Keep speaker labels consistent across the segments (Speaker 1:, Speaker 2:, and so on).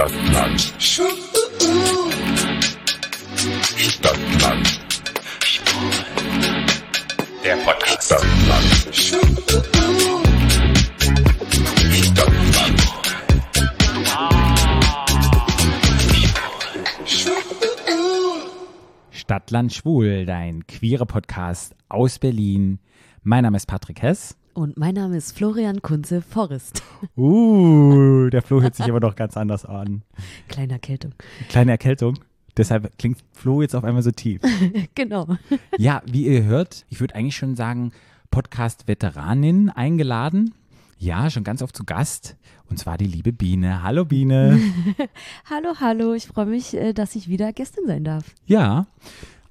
Speaker 1: Stadtland. Stadtland. Der Podcast. Stadtland. Stadtland.
Speaker 2: Stadtland Schwul, dein queere Podcast aus Berlin. Mein Name ist Patrick Hess.
Speaker 3: Und mein Name ist Florian Kunze Forrest.
Speaker 2: Uh, der Flo hört sich aber doch ganz anders an.
Speaker 3: Kleine Erkältung.
Speaker 2: Kleine Erkältung. Deshalb klingt Flo jetzt auf einmal so tief.
Speaker 3: genau.
Speaker 2: Ja, wie ihr hört, ich würde eigentlich schon sagen, Podcast-Veteranin eingeladen. Ja, schon ganz oft zu Gast. Und zwar die liebe Biene. Hallo Biene.
Speaker 3: hallo, hallo. Ich freue mich, äh, dass ich wieder Gästin sein darf.
Speaker 2: Ja,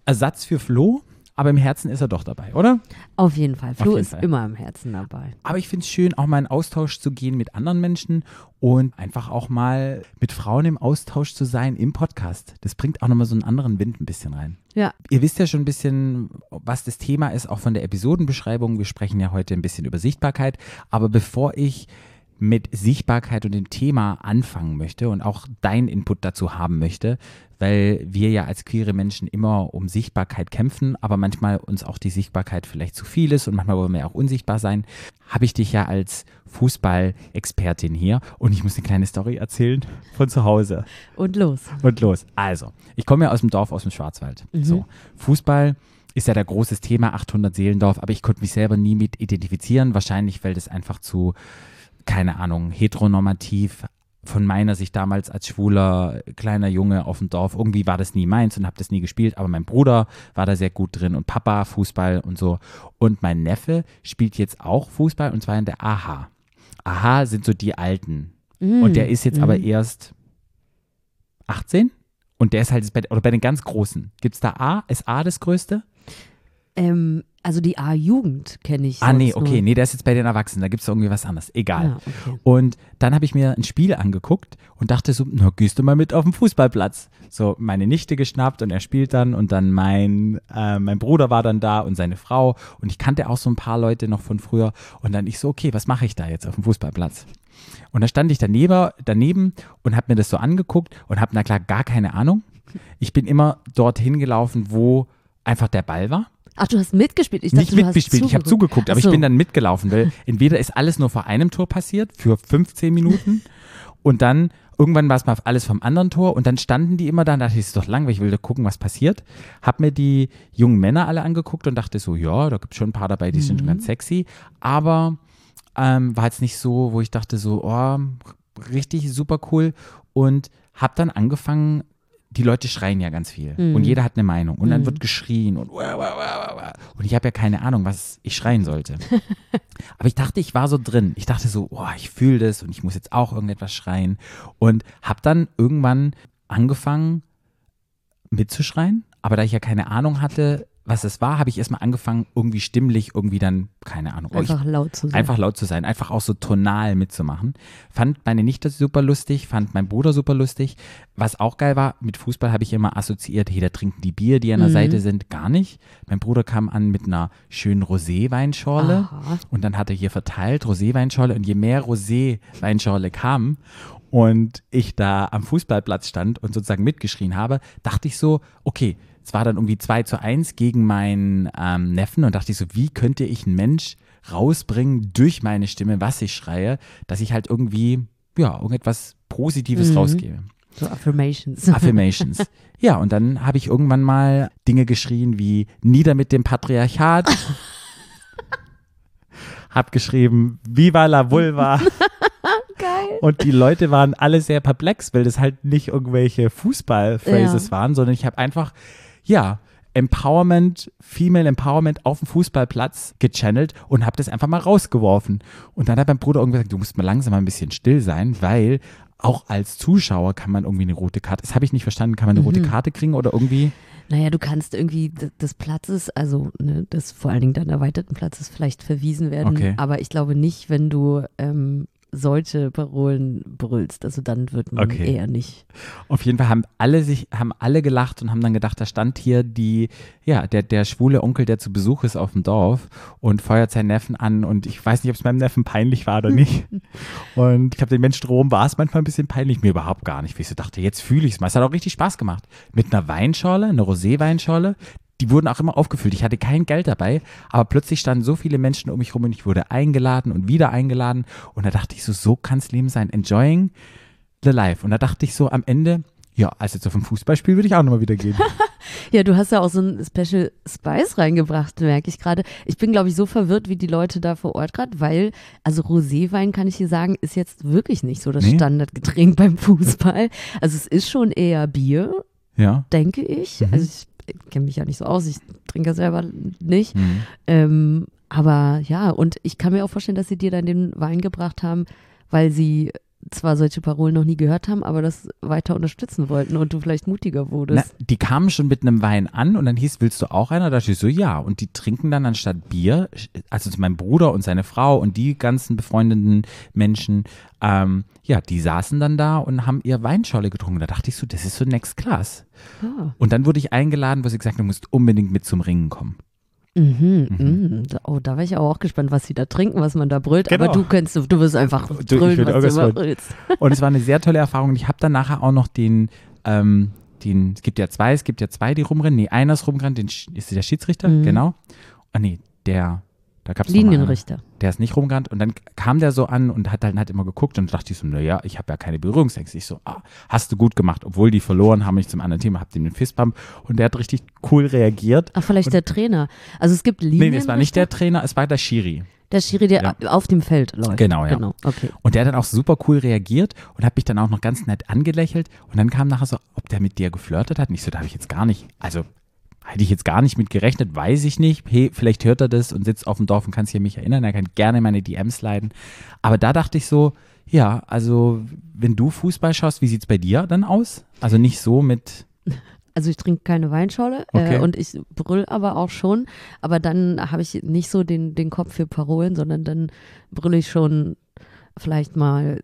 Speaker 2: Ersatz für Flo, aber im Herzen ist er doch dabei, oder?
Speaker 3: Auf jeden Fall. Flo
Speaker 2: jeden
Speaker 3: ist
Speaker 2: Fall.
Speaker 3: immer im Herzen dabei.
Speaker 2: Aber ich finde es schön, auch mal in Austausch zu gehen mit anderen Menschen und einfach auch mal mit Frauen im Austausch zu sein im Podcast. Das bringt auch nochmal so einen anderen Wind ein bisschen rein.
Speaker 3: Ja.
Speaker 2: Ihr wisst ja schon ein bisschen, was das Thema ist, auch von der Episodenbeschreibung. Wir sprechen ja heute ein bisschen über Sichtbarkeit. Aber bevor ich mit Sichtbarkeit und dem Thema anfangen möchte und auch deinen Input dazu haben möchte, weil wir ja als queere Menschen immer um Sichtbarkeit kämpfen, aber manchmal uns auch die Sichtbarkeit vielleicht zu viel ist und manchmal wollen wir auch unsichtbar sein, habe ich dich ja als Fußball-Expertin hier und ich muss eine kleine Story erzählen von zu Hause.
Speaker 3: Und los.
Speaker 2: Und los. Also, ich komme ja aus dem Dorf, aus dem Schwarzwald. So, Fußball ist ja der großes Thema, 800 Seelendorf, aber ich konnte mich selber nie mit identifizieren. Wahrscheinlich, weil das einfach zu, keine Ahnung, heteronormativ von meiner Sicht damals als schwuler kleiner Junge auf dem Dorf, irgendwie war das nie meins und habe das nie gespielt, aber mein Bruder war da sehr gut drin und Papa Fußball und so. Und mein Neffe spielt jetzt auch Fußball und zwar in der AHA. AHA sind so die Alten. Und der ist jetzt aber erst 18 und der ist halt bei, oder bei den ganz Großen. Gibt es da A? Ist A das Größte?
Speaker 3: Ähm, also die A-Jugend kenne ich.
Speaker 2: Ah, nee, okay,
Speaker 3: nur.
Speaker 2: nee, der ist jetzt bei den Erwachsenen, da gibt es irgendwie was anderes. Egal.
Speaker 3: Ja, okay.
Speaker 2: Und dann habe ich mir ein Spiel angeguckt und dachte so, na, gehst du mal mit auf den Fußballplatz. So, meine Nichte geschnappt und er spielt dann und dann mein, äh, mein Bruder war dann da und seine Frau und ich kannte auch so ein paar Leute noch von früher und dann ich so, okay, was mache ich da jetzt auf dem Fußballplatz? Und da stand ich daneben, daneben und habe mir das so angeguckt und habe na klar gar keine Ahnung. Ich bin immer dorthin gelaufen, wo einfach der Ball war.
Speaker 3: Ach, du hast mitgespielt. Ich dachte,
Speaker 2: Nicht
Speaker 3: du hast
Speaker 2: mitgespielt, ich habe zugeguckt, aber
Speaker 3: so.
Speaker 2: ich bin dann mitgelaufen, weil entweder ist alles nur vor einem Tor passiert, für 15 Minuten, und dann irgendwann war es mal alles vom anderen Tor und dann standen die immer da und dachte ich, ist doch langweilig, ich will da gucken, was passiert. Hab mir die jungen Männer alle angeguckt und dachte so, ja, da gibt es schon ein paar dabei, die sind schon ganz sexy, aber ähm, war jetzt nicht so, wo ich dachte so, oh, richtig super cool und hab dann angefangen, die Leute schreien ja ganz viel und jeder hat eine Meinung und dann wird geschrien und wah, wah, wah. und ich habe ja keine Ahnung, was ich schreien sollte. Aber ich dachte, ich war so drin. Ich dachte so, oh, ich fühle das und ich muss jetzt auch irgendetwas schreien und habe dann irgendwann angefangen mitzuschreien, aber da ich ja keine Ahnung hatte, was es war, habe ich erstmal angefangen, irgendwie stimmlich, irgendwie dann, keine Ahnung, oh, ich,
Speaker 3: Einfach laut zu sein.
Speaker 2: Einfach laut zu sein, einfach auch so tonal mitzumachen. Fand meine Nichte super lustig, fand mein Bruder super lustig. Was auch geil war, mit Fußball habe ich immer assoziiert, hey, da trinken die Bier, die an der Seite sind, gar nicht. Mein Bruder kam an mit einer schönen Rosé-Weinschorle und dann hat er hier verteilt, Rosé-Weinschorle und je mehr Rosé-Weinschorle kam und ich da am Fußballplatz stand und sozusagen mitgeschrien habe, dachte ich so, okay, es war dann irgendwie 2 zu 1 gegen meinen ähm, Neffen und dachte ich so, wie könnte ich einen Mensch rausbringen durch meine Stimme, was ich schreie, dass ich halt irgendwie, ja, irgendetwas Positives rausgebe.
Speaker 3: So Affirmations.
Speaker 2: Affirmations. ja, und dann habe ich irgendwann mal Dinge geschrien wie Nieder mit dem Patriarchat. hab geschrieben Viva la Vulva.
Speaker 3: Geil.
Speaker 2: Und die Leute waren alle sehr perplex, weil das halt nicht irgendwelche Fußball-Phrases
Speaker 3: Ja.
Speaker 2: waren, sondern ich habe einfach, ja, Empowerment, Female Empowerment auf dem Fußballplatz gechannelt und habe das einfach mal rausgeworfen. Und dann hat mein Bruder irgendwie gesagt, du musst mal langsam mal ein bisschen still sein, weil auch als Zuschauer kann man irgendwie eine rote Karte, das habe ich nicht verstanden, kann man eine
Speaker 3: Mhm.
Speaker 2: rote Karte kriegen oder irgendwie,
Speaker 3: Naja, du kannst irgendwie des Platzes, also ne, des vor allen Dingen dann erweiterten Platzes vielleicht verwiesen werden.
Speaker 2: Okay.
Speaker 3: Aber ich glaube nicht, wenn du ähm, solche Parolen brüllst. Also dann wird man
Speaker 2: Okay.
Speaker 3: eher nicht.
Speaker 2: Auf jeden Fall haben alle sich, haben alle gelacht und haben dann gedacht, da stand hier die, ja, der, der schwule Onkel, der zu Besuch ist auf dem Dorf und feuert seinen Neffen an und ich weiß nicht, ob es meinem Neffen peinlich war oder nicht. und ich glaube, den Menschen drumherum war es manchmal ein bisschen peinlich, mir überhaupt gar nicht, wie ich so dachte, jetzt fühle ich es mal. Es hat auch richtig Spaß gemacht. Mit einer Weinschorle, einer Rosé-Weinschorle, die wurden auch immer aufgefüllt. Ich hatte kein Geld dabei, aber plötzlich standen so viele Menschen um mich rum und ich wurde eingeladen und wieder eingeladen. Und da dachte ich so, so kann es Leben sein. Enjoying the life. Und da dachte ich so am Ende, ja, also jetzt auf ein Fußballspiel würde ich auch nochmal wieder gehen.
Speaker 3: Ja, du hast ja auch so ein Special Spice reingebracht, merke ich gerade. Ich bin, glaube ich, so verwirrt wie die Leute da vor Ort gerade, weil, also Roséwein, kann ich dir sagen, ist jetzt wirklich nicht so das
Speaker 2: Nee.
Speaker 3: Standardgetränk beim Fußball. Also es ist schon eher Bier,
Speaker 2: Ja.
Speaker 3: denke ich.
Speaker 2: Mhm.
Speaker 3: Also ich kenne mich ja nicht so aus, ich trinke ja selber nicht.
Speaker 2: Mhm.
Speaker 3: Ähm, aber ja, und ich kann mir auch vorstellen, dass sie dir dann den Wein gebracht haben, weil sie zwar solche Parolen noch nie gehört haben, aber das weiter unterstützen wollten und du vielleicht mutiger
Speaker 2: Na,
Speaker 3: wurdest.
Speaker 2: die kamen schon mit einem Wein an und dann hieß, willst du auch einer? Da dachte ich so, ja. Und die trinken dann anstatt Bier, also mein Bruder und seine Frau und die ganzen befreundeten Menschen, ähm, ja, die saßen dann da und haben ihr Weinscholle getrunken. Da dachte ich so, das ist so next class.
Speaker 3: Ja.
Speaker 2: Und dann wurde ich eingeladen, wo sie gesagt haben, du musst unbedingt mit zum Ringen kommen.
Speaker 3: Mhm, mhm. Da- Oh, da war ich aber auch gespannt, was sie da trinken, was man da brüllt. Aber
Speaker 2: Genau.
Speaker 3: du kennst, du wirst einfach
Speaker 2: Du,
Speaker 3: brüllen,
Speaker 2: würde
Speaker 3: was du immer brüllst.
Speaker 2: Und es war eine sehr tolle Erfahrung. Ich habe dann nachher auch noch den, ähm, den, es gibt ja zwei, es gibt ja zwei, die rumrennen. Nee, einer ist rumgerannt, den, ist der Schiedsrichter,
Speaker 3: Mhm.
Speaker 2: genau. Ah nee, der, da gab es
Speaker 3: Linienrichter.
Speaker 2: Der ist nicht rumgerannt und dann kam der so an und hat dann halt immer geguckt und dachte ich so, naja, ich habe ja keine Berührungsängste. Ich so, ah, hast du gut gemacht, obwohl die verloren haben, ich zum anderen Thema, hab dem den Fistbump und der hat richtig cool reagiert.
Speaker 3: Ach, vielleicht der Trainer. Also es gibt Linienrichter.
Speaker 2: nee, es war nicht der Trainer, es war der Schiri.
Speaker 3: Der Schiri, der
Speaker 2: Ja.
Speaker 3: auf dem Feld läuft.
Speaker 2: Genau, ja.
Speaker 3: Genau, okay.
Speaker 2: Und der hat dann auch super cool reagiert und hat mich dann auch noch ganz nett angelächelt. Und dann kam nachher so, ob der mit dir geflirtet hat. Und ich so, da habe ich jetzt gar nicht, also hätte ich jetzt gar nicht mit gerechnet, weiß ich nicht. Hey, vielleicht hört er das und sitzt auf dem Dorf und kann sich an mich erinnern. Er kann gerne meine DMs leiten. Aber da dachte ich so, ja, also wenn du Fußball schaust, wie sieht's bei dir dann aus? Also nicht so mit,
Speaker 3: Also ich trinke keine Weinschorle
Speaker 2: Okay.
Speaker 3: äh, und ich brüll aber auch schon. Aber dann habe ich nicht so den, den Kopf für Parolen, sondern dann brülle ich schon vielleicht mal,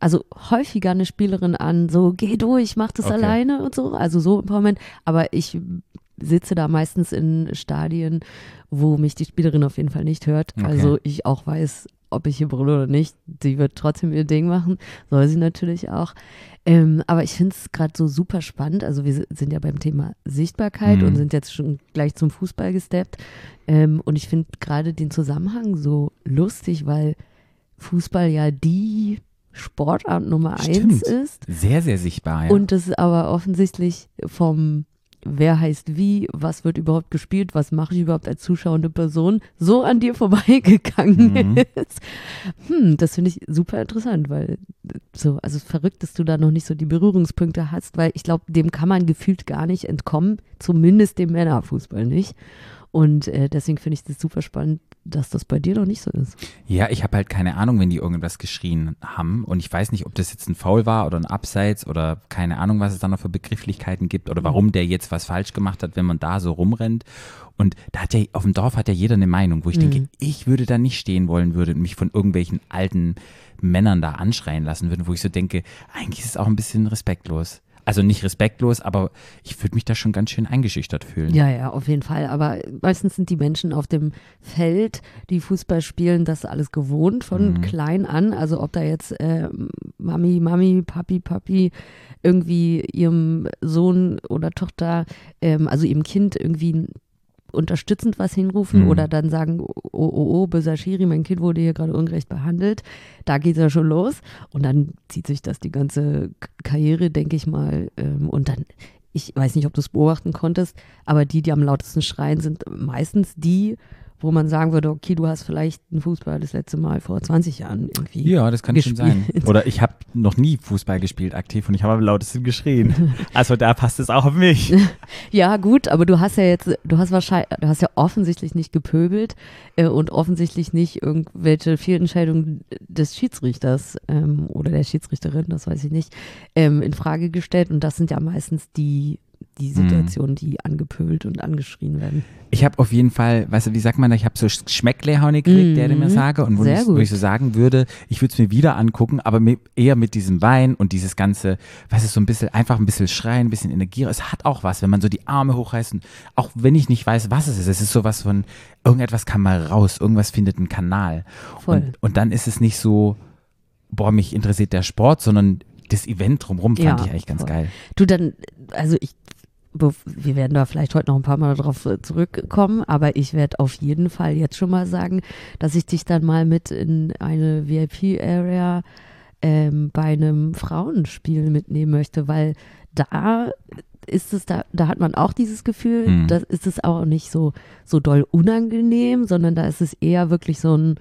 Speaker 3: also häufiger eine Spielerin an, so geh durch, mach das
Speaker 2: Okay.
Speaker 3: alleine und so. Also so Empowerment. Aber ich sitze da meistens in Stadien, wo mich die Spielerin auf jeden Fall nicht hört.
Speaker 2: Okay.
Speaker 3: Also ich auch weiß, ob ich hier brülle oder nicht. Sie wird trotzdem ihr Ding machen. Soll sie natürlich auch. Ähm, aber ich finde es gerade so super spannend. Also wir si- sind ja beim Thema Sichtbarkeit
Speaker 2: Mhm.
Speaker 3: und sind jetzt schon gleich zum Fußball gesteppt. Ähm, und ich finde gerade den Zusammenhang so lustig, weil Fußball ja die Sportart Nummer eins
Speaker 2: Stimmt.
Speaker 3: ist.
Speaker 2: sehr, sehr sichtbar. Ja.
Speaker 3: Und es aber offensichtlich vom Wer heißt wie, was wird überhaupt gespielt, was mache ich überhaupt als zuschauende Person, so an dir vorbeigegangen
Speaker 2: Mhm.
Speaker 3: ist. Hm, das finde ich super interessant, weil so, also verrückt, dass du da noch nicht so die Berührungspunkte hast, weil ich glaube, dem kann man gefühlt gar nicht entkommen, zumindest dem Männerfußball nicht. Und äh, deswegen finde ich das super spannend, dass das bei dir noch nicht so ist.
Speaker 2: Ja, ich habe halt keine Ahnung, wenn die irgendwas geschrien haben. Und ich weiß nicht, ob das jetzt ein Foul war oder ein Abseits oder keine Ahnung, was es da noch für Begrifflichkeiten gibt oder warum der jetzt was falsch gemacht hat, wenn man da so rumrennt. Und da hat ja, auf dem Dorf hat ja jeder eine Meinung, wo ich denke, ich würde da nicht stehen wollen würde und mich von irgendwelchen alten Männern da anschreien lassen würden, wo ich so denke, eigentlich ist es auch ein bisschen respektlos. Also nicht respektlos, aber ich würde mich da schon ganz schön eingeschüchtert fühlen.
Speaker 3: Ja, ja, auf jeden Fall. Aber meistens sind die Menschen auf dem Feld, die Fußball spielen, das alles gewohnt von
Speaker 2: Mhm.
Speaker 3: klein an. Also ob da jetzt äh, Mami, Mami, Papi, Papi irgendwie ihrem Sohn oder Tochter, ähm, also ihrem Kind irgendwie unterstützend was hinrufen
Speaker 2: Mhm.
Speaker 3: oder dann sagen, oh, oh, oh, böser Schiri, mein Kind wurde hier gerade ungerecht behandelt. Da geht es ja schon los. Und dann zieht sich das die ganze Karriere, denke ich mal. Ähm, und dann, ich weiß nicht, ob du es beobachten konntest, aber die, die am lautesten schreien, sind meistens die, wo man sagen würde, okay, du hast vielleicht einen Fußball das letzte Mal vor 20 Jahren irgendwie.
Speaker 2: Ja, das kann schon sein.
Speaker 3: gespielt.
Speaker 2: Oder ich habe noch nie Fußball gespielt aktiv und ich habe am lautesten geschrien. Also da passt es auch auf mich.
Speaker 3: Ja, gut, aber du hast ja jetzt, du hast wahrscheinlich, du hast ja offensichtlich nicht gepöbelt äh, und offensichtlich nicht irgendwelche Fehlentscheidungen des Schiedsrichters ähm, oder der Schiedsrichterin, das weiß ich nicht, ähm, in Frage gestellt. Und das sind ja meistens die, die Situationen, die angepöbelt und angeschrien werden.
Speaker 2: Ich habe auf jeden Fall, weißt du, wie sagt man, da, ich habe so Schmecklehaune gekriegt, der mir
Speaker 3: Mhm.
Speaker 2: sage, und wo ich, wo ich so sagen würde, ich würde es mir wieder angucken, aber mit, eher mit diesem Wein und dieses ganze, weißt du, so ein bisschen, einfach ein bisschen schreien, ein bisschen Energie. Es hat auch was, wenn man so die Arme hochreißt, und auch wenn ich nicht weiß, was es ist. Es ist sowas von, irgendetwas kann mal raus, irgendwas findet einen Kanal.
Speaker 3: Voll.
Speaker 2: Und, und dann ist es nicht so, boah, mich interessiert der Sport, sondern das Event drumherum fand
Speaker 3: Ja,
Speaker 2: ich eigentlich ganz
Speaker 3: voll.
Speaker 2: geil.
Speaker 3: Du dann, also ich, wir werden da vielleicht heute noch ein paar Mal darauf äh, zurückkommen, aber ich werde auf jeden Fall jetzt schon mal sagen, dass ich dich dann mal mit in eine VIP-Area ähm, bei einem Frauenspiel mitnehmen möchte, weil da ist es, da, da hat man auch dieses Gefühl,
Speaker 2: Hm.
Speaker 3: da ist es auch nicht so, so doll unangenehm, sondern da ist es eher wirklich so ein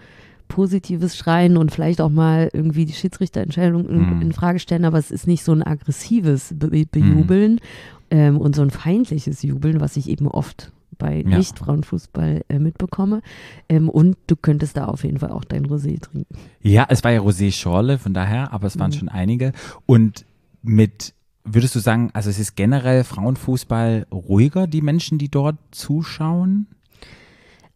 Speaker 3: positives Schreien und vielleicht auch mal irgendwie die Schiedsrichterentscheidung in,
Speaker 2: Hm.
Speaker 3: in Frage stellen, aber es ist nicht so ein aggressives Be Bejubeln ähm, und so ein feindliches Jubeln, was ich eben oft bei
Speaker 2: Ja.
Speaker 3: Nicht-Frauenfußball äh, mitbekomme. Ähm, und du könntest da auf jeden Fall auch dein Rosé trinken.
Speaker 2: Ja, es war ja Rosé Schorle, von daher, aber es waren
Speaker 3: Mhm.
Speaker 2: schon einige. Und mit, würdest du sagen, also es ist generell Frauenfußball ruhiger, die Menschen, die dort zuschauen?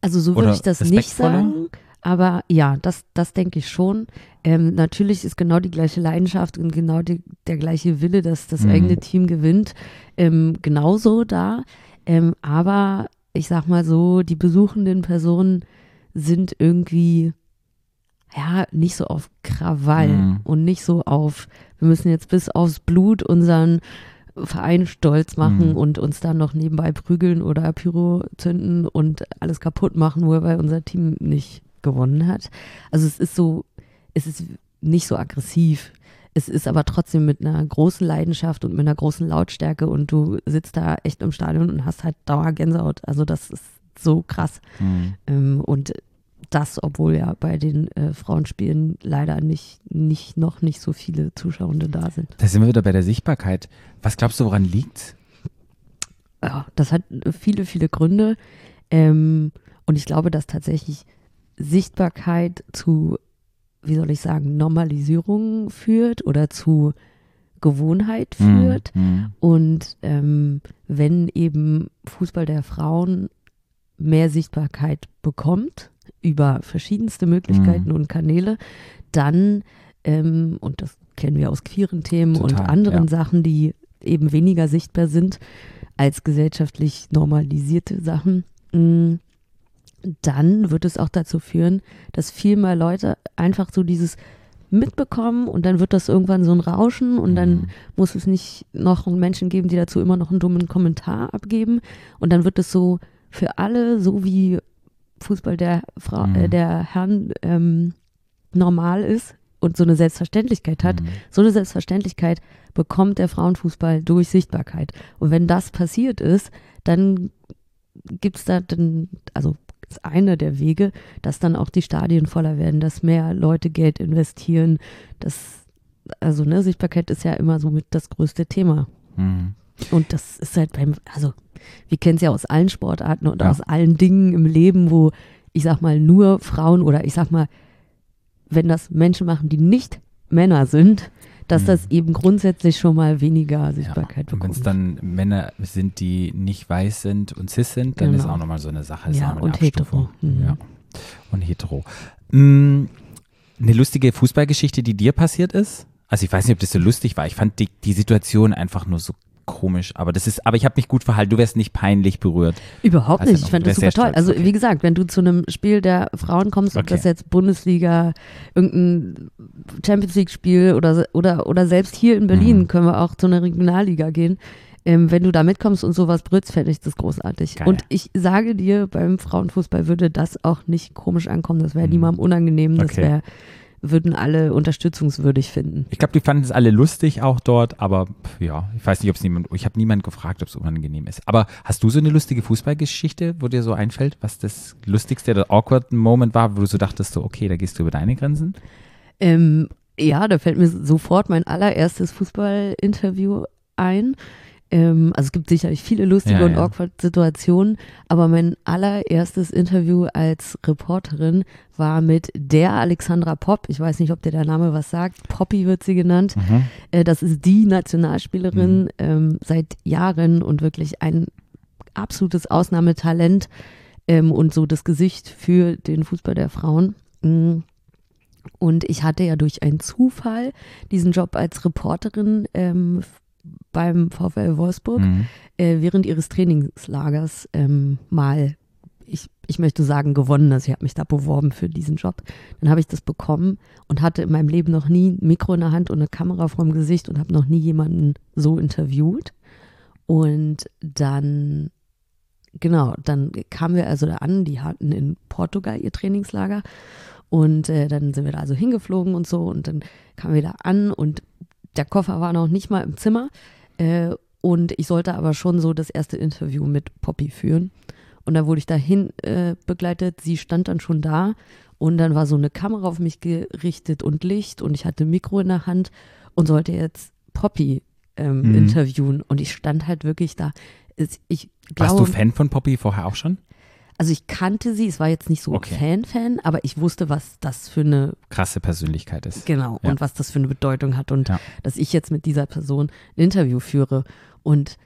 Speaker 3: Also so würde ich das nicht sagen. Aber ja, das, das denke ich schon. Ähm, natürlich ist genau die gleiche Leidenschaft und genau die, der gleiche Wille, dass das
Speaker 2: Mhm.
Speaker 3: eigene Team gewinnt, ähm, genauso da. Ähm, aber ich sag mal so, die besuchenden Personen sind irgendwie ja nicht so auf Krawall
Speaker 2: Mhm.
Speaker 3: und nicht so auf, wir müssen jetzt bis aufs Blut unseren Verein stolz machen
Speaker 2: Mhm.
Speaker 3: und uns dann noch nebenbei prügeln oder Pyro zünden und alles kaputt machen, nur weil unser Team nicht gewonnen hat. Also es ist so, es ist nicht so aggressiv. Es ist aber trotzdem mit einer großen Leidenschaft und mit einer großen Lautstärke und du sitzt da echt im Stadion und hast halt Dauergänsehaut. Also das ist so krass.
Speaker 2: Hm.
Speaker 3: Ähm, und das, obwohl ja bei den äh, Frauenspielen leider nicht, nicht, noch nicht so viele Zuschauende da sind.
Speaker 2: Da sind wir wieder bei der Sichtbarkeit. Was glaubst du, woran liegt's?
Speaker 3: Ja, das hat viele, viele Gründe. Ähm, und ich glaube, dass tatsächlich Sichtbarkeit zu, wie soll ich sagen, Normalisierung führt oder zu Gewohnheit führt.
Speaker 2: Hm.
Speaker 3: Und ähm, wenn eben Fußball der Frauen mehr Sichtbarkeit bekommt über verschiedenste Möglichkeiten
Speaker 2: Mhm.
Speaker 3: und Kanäle, dann, ähm, und das kennen wir aus queeren Themen und
Speaker 2: Total,
Speaker 3: anderen
Speaker 2: ja.
Speaker 3: Sachen, die eben weniger sichtbar sind als gesellschaftlich normalisierte Sachen, mh, dann wird es auch dazu führen, dass viel mehr Leute einfach so dieses mitbekommen und dann wird das irgendwann so ein Rauschen und dann
Speaker 2: Mhm.
Speaker 3: muss es nicht noch Menschen geben, die dazu immer noch einen dummen Kommentar abgeben und dann wird es so für alle, so wie Fußball der Frau,
Speaker 2: Mhm.
Speaker 3: äh, der Herren ähm, normal ist und so eine Selbstverständlichkeit hat,
Speaker 2: Hm.
Speaker 3: so eine Selbstverständlichkeit bekommt der Frauenfußball durch Sichtbarkeit. Und wenn das passiert ist, dann gibt es da dann, also ist einer der Wege, dass dann auch die Stadien voller werden, dass mehr Leute Geld investieren. Das, also ne, Sichtbarkeit ist ja immer so mit das größte Thema.
Speaker 2: Hm.
Speaker 3: Und das ist halt beim, also wir kennen es ja aus allen Sportarten und
Speaker 2: Ja.
Speaker 3: aus allen Dingen im Leben, wo ich sag mal nur Frauen oder ich sag mal, wenn das Menschen machen, die nicht Männer sind, dass
Speaker 2: Mhm.
Speaker 3: das eben grundsätzlich schon mal weniger Sichtbarkeit
Speaker 2: Ja. Und wenn es
Speaker 3: bekommt.
Speaker 2: dann Männer sind, die nicht weiß sind und cis sind, dann
Speaker 3: Genau.
Speaker 2: ist auch nochmal so eine Sache.
Speaker 3: Ja, und hetero. Mhm.
Speaker 2: Ja. Und hetero. Mm, Eine lustige Fußballgeschichte, die dir passiert ist? Also ich weiß nicht, ob das so lustig war. Ich fand die, die Situation einfach nur so komisch. Aber das ist, aber ich habe mich gut verhalten. Du wärst nicht peinlich berührt.
Speaker 3: Überhaupt nicht.
Speaker 2: noch,
Speaker 3: Ich fand das super toll.
Speaker 2: stolz,
Speaker 3: Also
Speaker 2: okay.
Speaker 3: wie gesagt, wenn du zu einem Spiel der Frauen kommst, ob
Speaker 2: Okay.
Speaker 3: das jetzt Bundesliga, irgendein Champions League Spiel oder, oder, oder selbst hier in Berlin
Speaker 2: Mhm.
Speaker 3: können wir auch zu einer Regionalliga gehen. Ähm, wenn du da mitkommst und sowas brüllst, fände ich das großartig.
Speaker 2: Geil.
Speaker 3: Und ich sage dir, beim Frauenfußball würde das auch nicht komisch ankommen. Das wäre
Speaker 2: Mhm.
Speaker 3: niemandem unangenehm. Das
Speaker 2: Okay.
Speaker 3: wäre, würden alle unterstützungswürdig finden.
Speaker 2: Ich glaube, die fanden es alle lustig auch dort, aber ja, ich weiß nicht, ob es niemand, ich habe niemand gefragt, ob es unangenehm ist. Aber hast du so eine lustige Fußballgeschichte, wo dir so einfällt, was das lustigste oder awkward Moment war, wo du so dachtest, so, okay, da gehst du über deine Grenzen?
Speaker 3: Ähm, ja, da fällt mir sofort mein allererstes Fußballinterview ein. Ähm, also es gibt sicherlich viele lustige
Speaker 2: Ja,
Speaker 3: und
Speaker 2: ja.
Speaker 3: awkward Situationen, aber mein allererstes Interview als Reporterin war mit der Alexandra Popp. Ich weiß nicht, ob dir der Name was sagt. Poppy wird sie genannt.
Speaker 2: Mhm.
Speaker 3: Äh, das ist die Nationalspielerin ähm, seit Jahren und wirklich ein absolutes Ausnahmetalent ähm, und so das Gesicht für den Fußball der Frauen. Mm. Und ich hatte ja durch einen Zufall diesen Job als Reporterin ähm, beim VfL Wolfsburg
Speaker 2: Mhm.
Speaker 3: äh, während ihres Trainingslagers ähm, mal, ich, ich möchte sagen, gewonnen. Also ich habe mich da beworben für diesen Job. Dann habe ich das bekommen und hatte in meinem Leben noch nie ein Mikro in der Hand und eine Kamera vorm Gesicht und habe noch nie jemanden so interviewt. Und dann, genau, dann kamen wir also da an, die hatten in Portugal ihr Trainingslager und äh, dann sind wir da also hingeflogen und so und dann kamen wir da an und der Koffer war noch nicht mal im Zimmer äh, und ich sollte aber schon so das erste Interview mit Poppy führen. Und dann wurde ich dahin äh, begleitet. Sie stand dann schon da und dann war so eine Kamera auf mich gerichtet und Licht und ich hatte ein Mikro in der Hand und sollte jetzt Poppy ähm,
Speaker 2: Mhm.
Speaker 3: interviewen. Und ich stand halt wirklich da. Ich
Speaker 2: Warst
Speaker 3: glaube,
Speaker 2: du Fan von Poppy vorher auch schon?
Speaker 3: Also ich kannte sie, es war jetzt nicht so
Speaker 2: Okay.
Speaker 3: Fan-Fan, aber ich wusste, was das für eine
Speaker 2: Krasse Persönlichkeit ist.
Speaker 3: Genau,
Speaker 2: Ja.
Speaker 3: und was das für eine Bedeutung hat und
Speaker 2: Ja.
Speaker 3: dass ich jetzt mit dieser Person ein Interview führe und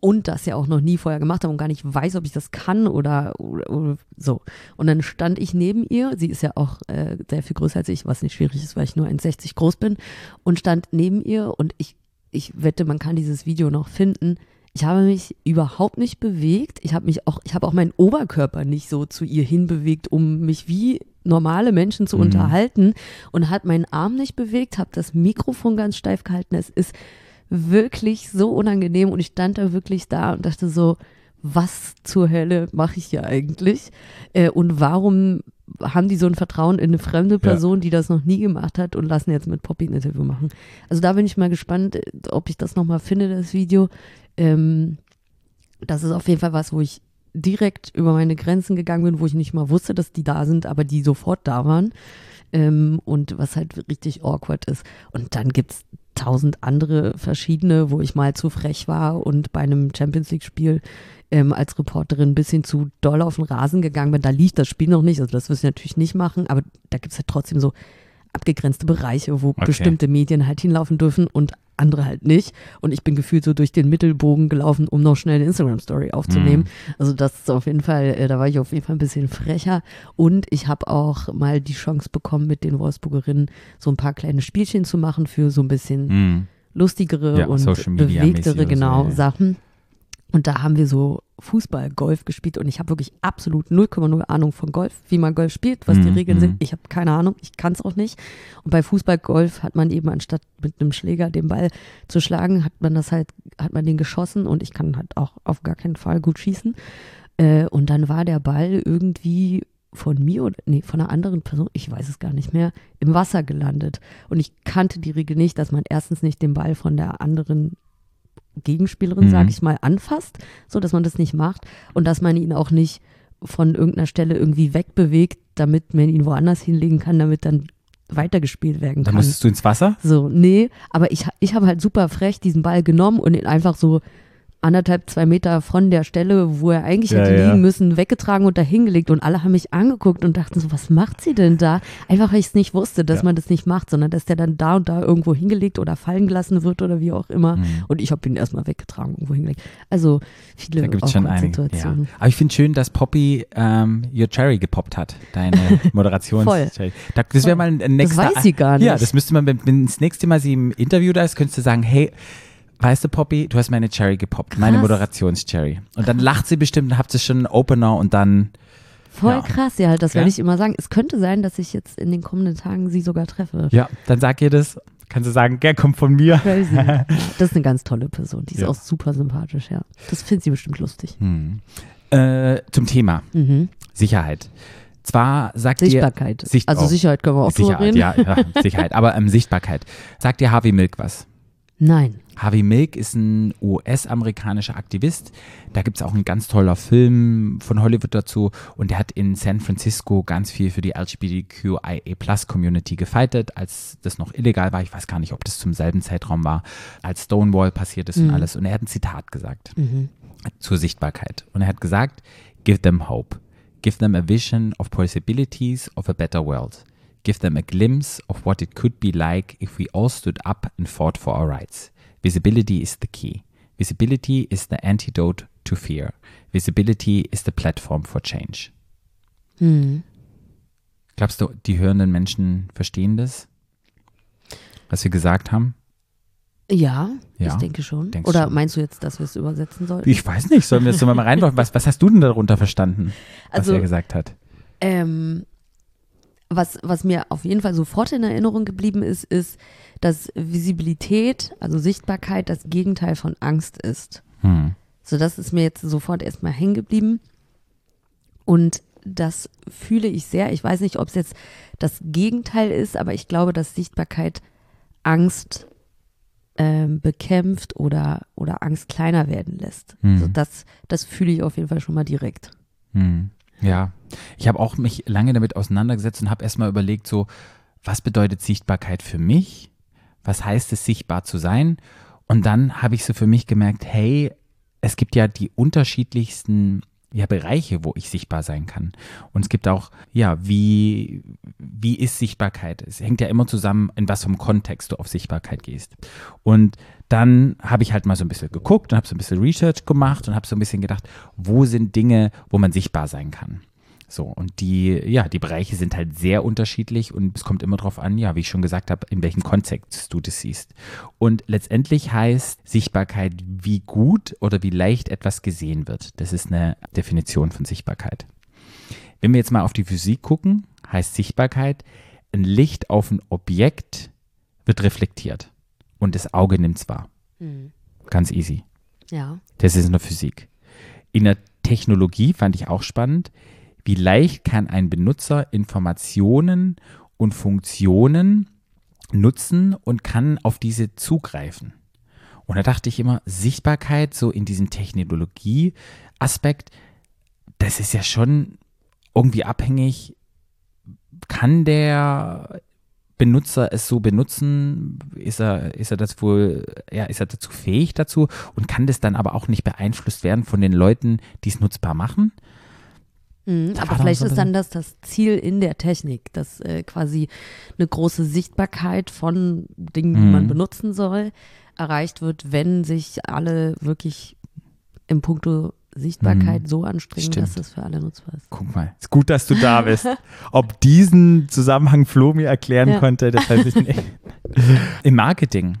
Speaker 3: und das ja auch noch nie vorher gemacht habe und gar nicht weiß, ob ich das kann oder, oder, oder so. Und dann stand ich neben ihr, sie ist ja auch äh, sehr viel größer als ich, was nicht schwierig ist, weil ich nur 1,60 groß bin, und stand neben ihr und ich, ich wette, man kann dieses Video noch finden. Ich habe mich überhaupt nicht bewegt. Ich habe mich auch, ich habe auch meinen Oberkörper nicht so zu ihr hinbewegt, um mich wie normale Menschen zu
Speaker 2: Mhm.
Speaker 3: unterhalten und hat meinen Arm nicht bewegt, habe das Mikrofon ganz steif gehalten. Es ist wirklich so unangenehm und ich stand da wirklich da und dachte so, was zur Hölle mache ich hier eigentlich? Äh, und warum haben die so ein Vertrauen in eine fremde Person, die das noch nie gemacht hat und lassen jetzt mit Poppy ein Interview machen? Also da bin ich mal gespannt, ob ich das nochmal finde, das Video. Ähm, das ist auf jeden Fall was, wo ich direkt über meine Grenzen gegangen bin, wo ich nicht mal wusste, dass die da sind, aber die sofort da waren. Ähm, und was halt richtig awkward ist. Und dann gibt's tausend andere verschiedene, wo ich mal zu frech war und bei einem Champions League-Spiel ähm, als Reporterin ein bisschen zu doll auf den Rasen gegangen bin. Da liegt das Spiel noch nicht, also das wirst du natürlich nicht machen, aber da gibt's halt trotzdem so abgegrenzte Bereiche, wo bestimmte Medien halt hinlaufen dürfen und andere halt nicht. Und ich bin gefühlt so durch den Mittelbogen gelaufen, um noch schnell eine Instagram-Story aufzunehmen. Also das ist auf jeden Fall, äh, da war ich auf jeden Fall ein bisschen frecher. Und ich habe auch mal die Chance bekommen, mit den Wolfsburgerinnen so ein paar kleine Spielchen zu machen für so ein bisschen
Speaker 2: Mhm.
Speaker 3: lustigere
Speaker 2: Ja,
Speaker 3: und bewegtere,
Speaker 2: so,
Speaker 3: genau,
Speaker 2: ja, ja.
Speaker 3: Sachen. Und da haben wir so Fußball, Golf gespielt und ich habe wirklich absolut 0,0 Ahnung von Golf, wie man Golf spielt, was die
Speaker 2: Mhm,
Speaker 3: Regeln
Speaker 2: mhm.
Speaker 3: sind. Ich habe keine Ahnung, ich kann es auch nicht. Und bei Fußball, Golf hat man eben anstatt mit einem Schläger den Ball zu schlagen, hat man das halt, hat man den geschossen und ich kann halt auch auf gar keinen Fall gut schießen. Äh, und dann war der Ball irgendwie von mir oder nee, von einer anderen Person, ich weiß es gar nicht mehr, im Wasser gelandet. Und ich kannte die Regel nicht, dass man erstens nicht den Ball von der anderen Gegenspielerin,
Speaker 2: Mhm.
Speaker 3: sag ich mal, anfasst, so dass man das nicht macht und dass man ihn auch nicht von irgendeiner Stelle irgendwie wegbewegt, damit man ihn woanders hinlegen kann, damit dann weitergespielt werden
Speaker 2: Dann
Speaker 3: kann.
Speaker 2: musstest du ins Wasser?
Speaker 3: So, nee, aber ich, ich habe halt super frech diesen Ball genommen und ihn einfach so anderthalb, zwei Meter von der Stelle, wo er eigentlich
Speaker 2: Ja,
Speaker 3: hätte
Speaker 2: ja.
Speaker 3: liegen müssen, weggetragen und da hingelegt und alle haben mich angeguckt und dachten so, was macht sie denn da? Einfach, weil ich es nicht wusste, dass
Speaker 2: Ja.
Speaker 3: man das nicht macht, sondern dass der dann da und da irgendwo hingelegt oder fallen gelassen wird oder wie auch immer.
Speaker 2: Mhm.
Speaker 3: Und ich habe ihn erstmal weggetragen, irgendwo hingelegt. Also viele
Speaker 2: Da gibt es schon einige. Ja.
Speaker 3: Situationen.
Speaker 2: Aber ich finde schön, dass Poppy ähm, Your Cherry gepoppt hat, deine
Speaker 3: Voll.
Speaker 2: Da, das wäre mal ein, nächster.
Speaker 3: weiß sie gar
Speaker 2: Ja,
Speaker 3: nicht.
Speaker 2: das müsste man, wenn das nächste Mal sie im Interview da ist, könntest du sagen, hey, weißt du, Poppy, du hast meine Cherry gepoppt, meine
Speaker 3: Krass.
Speaker 2: Moderations-Cherry. Und dann lacht sie bestimmt, dann habt ihr schon einen Opener und dann,
Speaker 3: Voll
Speaker 2: Ja.
Speaker 3: krass, ja, halt, das
Speaker 2: Ja.
Speaker 3: werde ich immer sagen. Es könnte sein, dass ich jetzt in den kommenden Tagen sie sogar treffe.
Speaker 2: ja, dann sag ihr das. Kannst du sagen, der kommt von mir.
Speaker 3: Crazy. das ist eine ganz tolle Person. Die ist
Speaker 2: Ja.
Speaker 3: auch super sympathisch, ja. Das findet sie bestimmt lustig.
Speaker 2: Hm. Äh, zum Thema
Speaker 3: Mhm.
Speaker 2: Sicherheit. Zwar sagt ihr
Speaker 3: Sichtbarkeit.
Speaker 2: Sicht-
Speaker 3: also
Speaker 2: oh.
Speaker 3: Sicherheit können wir auch
Speaker 2: Sicherheit,
Speaker 3: reden.
Speaker 2: ja, ja, Sicherheit, aber ähm, Sichtbarkeit. Sagt dir Harvey Milk was?
Speaker 3: Nein.
Speaker 2: Harvey Milk ist ein US-amerikanischer Aktivist. Da gibt es auch einen ganz toller Film von Hollywood dazu. Und der hat in San Francisco ganz viel für die LGBTQIA-Plus-Community gefightet, als das noch illegal war. Ich weiß gar nicht, ob das zum selben Zeitraum war, als Stonewall passiert ist und alles. Und er hat ein Zitat gesagt zur Sichtbarkeit. Und er hat gesagt, give them hope. Give them a vision of possibilities of a better world. Give them a glimpse of what it could be like if we all stood up and fought for our rights. Visibility is the key. Visibility is the antidote to fear. Visibility is the platform for change. Glaubst du, die hörenden Menschen verstehen das, was wir gesagt haben?
Speaker 3: Ja,
Speaker 2: Ja,
Speaker 3: ich denke schon. Oder
Speaker 2: schon.
Speaker 3: meinst du jetzt, dass wir es übersetzen sollten?
Speaker 2: Ich weiß nicht, sollen wir jetzt mal reinlaufen? Was, was hast du denn darunter verstanden, was
Speaker 3: Also-
Speaker 2: er gesagt hat?
Speaker 3: Ähm, was, was mir auf jeden Fall sofort in Erinnerung geblieben ist, ist, dass Visibilität, also Sichtbarkeit, das Gegenteil von Angst ist.
Speaker 2: Hm.
Speaker 3: So, das ist mir jetzt sofort erstmal hängen geblieben. Und das fühle ich sehr. Ich weiß nicht, ob es jetzt das Gegenteil ist, aber ich glaube, dass Sichtbarkeit Angst ähm, bekämpft oder, oder Angst kleiner werden lässt.
Speaker 2: Mhm.
Speaker 3: Also das, das fühle ich auf jeden Fall schon mal direkt.
Speaker 2: Hm. Ja, ich habe auch mich lange damit auseinandergesetzt und habe erstmal überlegt, so, was bedeutet Sichtbarkeit für mich? Was heißt es, sichtbar zu sein? Und dann habe ich so für mich gemerkt, hey, es gibt ja die unterschiedlichsten ja, Bereiche, wo ich sichtbar sein kann. Und es gibt auch, ja, wie, wie ist Sichtbarkeit? Es hängt ja immer zusammen, in was einem Kontext du auf Sichtbarkeit gehst. Und dann habe ich halt mal so ein bisschen geguckt und habe so ein bisschen Research gemacht und habe so ein bisschen gedacht, wo sind Dinge, wo man sichtbar sein kann. So, und die, ja, die Bereiche sind halt sehr unterschiedlich und es kommt immer darauf an, ja, wie ich schon gesagt habe, in welchem Kontext du das siehst. Und letztendlich heißt Sichtbarkeit, wie gut oder wie leicht etwas gesehen wird. Das ist eine Definition von Sichtbarkeit. Wenn wir jetzt mal auf die Physik gucken, heißt Sichtbarkeit, ein Licht auf ein Objekt wird reflektiert und das Auge nimmt es wahr. Ganz easy.
Speaker 3: Ja.
Speaker 2: Das ist in der Physik. In der Technologie fand ich auch spannend, wie leicht kann ein Benutzer Informationen und Funktionen nutzen und kann auf diese zugreifen. Und da dachte ich immer, Sichtbarkeit so in diesem Technologie-Aspekt, das ist ja schon irgendwie abhängig, kann der Benutzer es so benutzen? Ist er, ist er das wohl, ja, ist er dazu fähig dazu? Und kann das dann aber auch nicht beeinflusst werden von den Leuten, die es nutzbar machen?
Speaker 3: Mhm, aber vielleicht
Speaker 2: so
Speaker 3: ist dann das das Ziel in der Technik, dass äh, quasi eine große Sichtbarkeit von Dingen, die man
Speaker 2: Mhm.
Speaker 3: benutzen soll, erreicht wird, wenn sich alle wirklich im Puncto Sichtbarkeit so anstrengen,
Speaker 2: Mhm. Stimmt.
Speaker 3: dass das für alle nutzbar ist.
Speaker 2: Guck mal, ist gut, dass du da bist. Ob diesen Zusammenhang Flo mir erklären
Speaker 3: Ja.
Speaker 2: konnte, das weiß ich nicht. Im Marketing.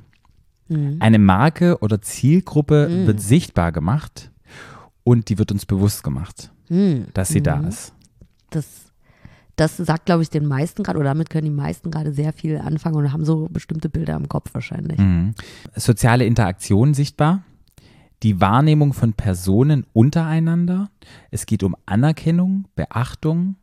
Speaker 3: Mhm.
Speaker 2: Eine Marke oder Zielgruppe
Speaker 3: Mhm.
Speaker 2: wird sichtbar gemacht und die wird uns bewusst gemacht,
Speaker 3: Mhm.
Speaker 2: dass sie da
Speaker 3: Mhm.
Speaker 2: ist.
Speaker 3: Das, das sagt, glaube ich, den meisten gerade, oder damit können die meisten gerade sehr viel anfangen und haben so bestimmte Bilder im Kopf wahrscheinlich.
Speaker 2: Mhm. Soziale Interaktion sichtbar. Die Wahrnehmung von Personen untereinander. Es geht um Anerkennung, Beachtung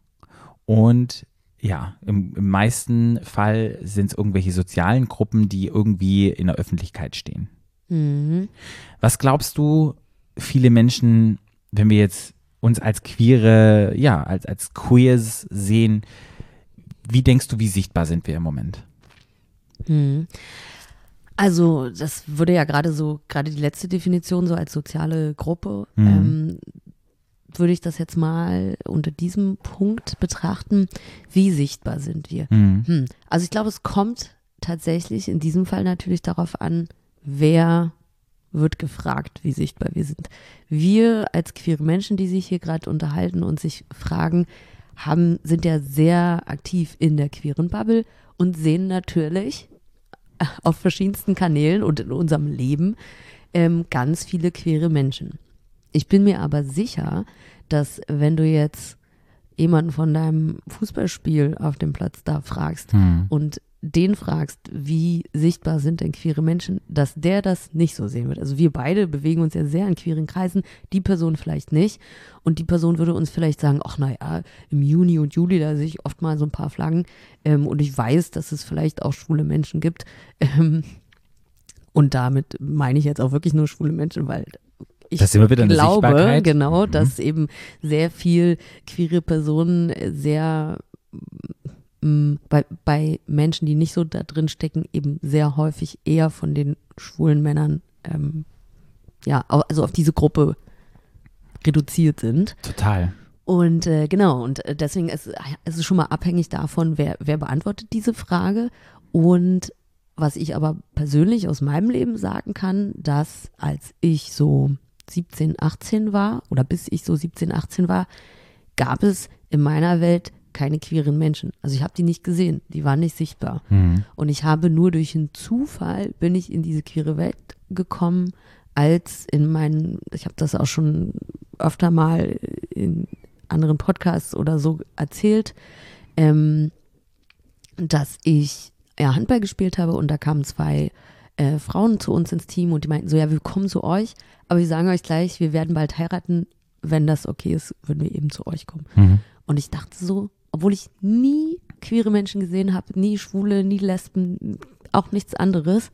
Speaker 2: und ja, im, im meisten Fall sind es irgendwelche sozialen Gruppen, die irgendwie in der Öffentlichkeit stehen.
Speaker 3: Mhm.
Speaker 2: Was glaubst du, viele Menschen, wenn wir jetzt uns als queere, ja, als, als queers sehen, wie denkst du, wie sichtbar sind wir im Moment?
Speaker 3: Mhm. Also, das würde ja gerade so, gerade die letzte Definition, so als soziale Gruppe,
Speaker 2: Mhm.
Speaker 3: ähm, würde ich das jetzt mal unter diesem Punkt betrachten. Wie sichtbar sind wir?
Speaker 2: Mhm.
Speaker 3: Hm. Also, ich glaube, es kommt tatsächlich in diesem Fall natürlich darauf an, wer wird gefragt, wie sichtbar wir sind. Wir als queere Menschen, die sich hier gerade unterhalten und sich fragen, haben, sind ja sehr aktiv in der queeren Bubble und sehen natürlich auf verschiedensten Kanälen und in unserem Leben ähm, ganz viele queere Menschen. Ich bin mir aber sicher, dass wenn du jetzt jemanden von deinem Fußballspiel auf dem Platz da fragst
Speaker 2: Hm.
Speaker 3: und den fragst, wie sichtbar sind denn queere Menschen, dass der das nicht so sehen wird. Also wir beide bewegen uns ja sehr in queeren Kreisen, die Person vielleicht nicht. Und die Person würde uns vielleicht sagen, ach naja, im Juni und Juli, da sehe ich oft mal so ein paar Flaggen. Ähm, und ich weiß, dass es vielleicht auch schwule Menschen gibt. Ähm, Und damit meine ich jetzt auch wirklich nur schwule Menschen, weil ich
Speaker 2: Das immer wieder eine
Speaker 3: glaube,
Speaker 2: Sichtbarkeit.
Speaker 3: genau,
Speaker 2: Mhm.
Speaker 3: dass eben sehr viel queere Personen sehr bei, bei Menschen, die nicht so da drin stecken, eben sehr häufig eher von den schwulen Männern, ähm, ja, also auf diese Gruppe reduziert sind.
Speaker 2: Total.
Speaker 3: Und äh, genau, und äh, deswegen ist es ist schon mal abhängig davon, wer, wer beantwortet diese Frage. Und was ich aber persönlich aus meinem Leben sagen kann, dass als ich so 17, 18 war oder bis ich so 17, 18 war, gab es in meiner Welt keine queeren Menschen. Also ich habe die nicht gesehen, die waren nicht sichtbar.
Speaker 2: Mhm.
Speaker 3: Und ich habe nur durch einen Zufall bin ich in diese queere Welt gekommen, als in meinen, ich habe das auch schon öfter mal in anderen Podcasts oder so erzählt, ähm, dass ich ja, Handball gespielt habe und da kamen zwei äh, Frauen zu uns ins Team und die meinten so, ja, wir kommen zu euch, aber wir sagen euch gleich, wir werden bald heiraten, wenn das okay ist, würden wir eben zu euch kommen.
Speaker 2: Mhm.
Speaker 3: Und ich dachte so, obwohl ich nie queere Menschen gesehen habe, nie Schwule, nie Lesben, auch nichts anderes,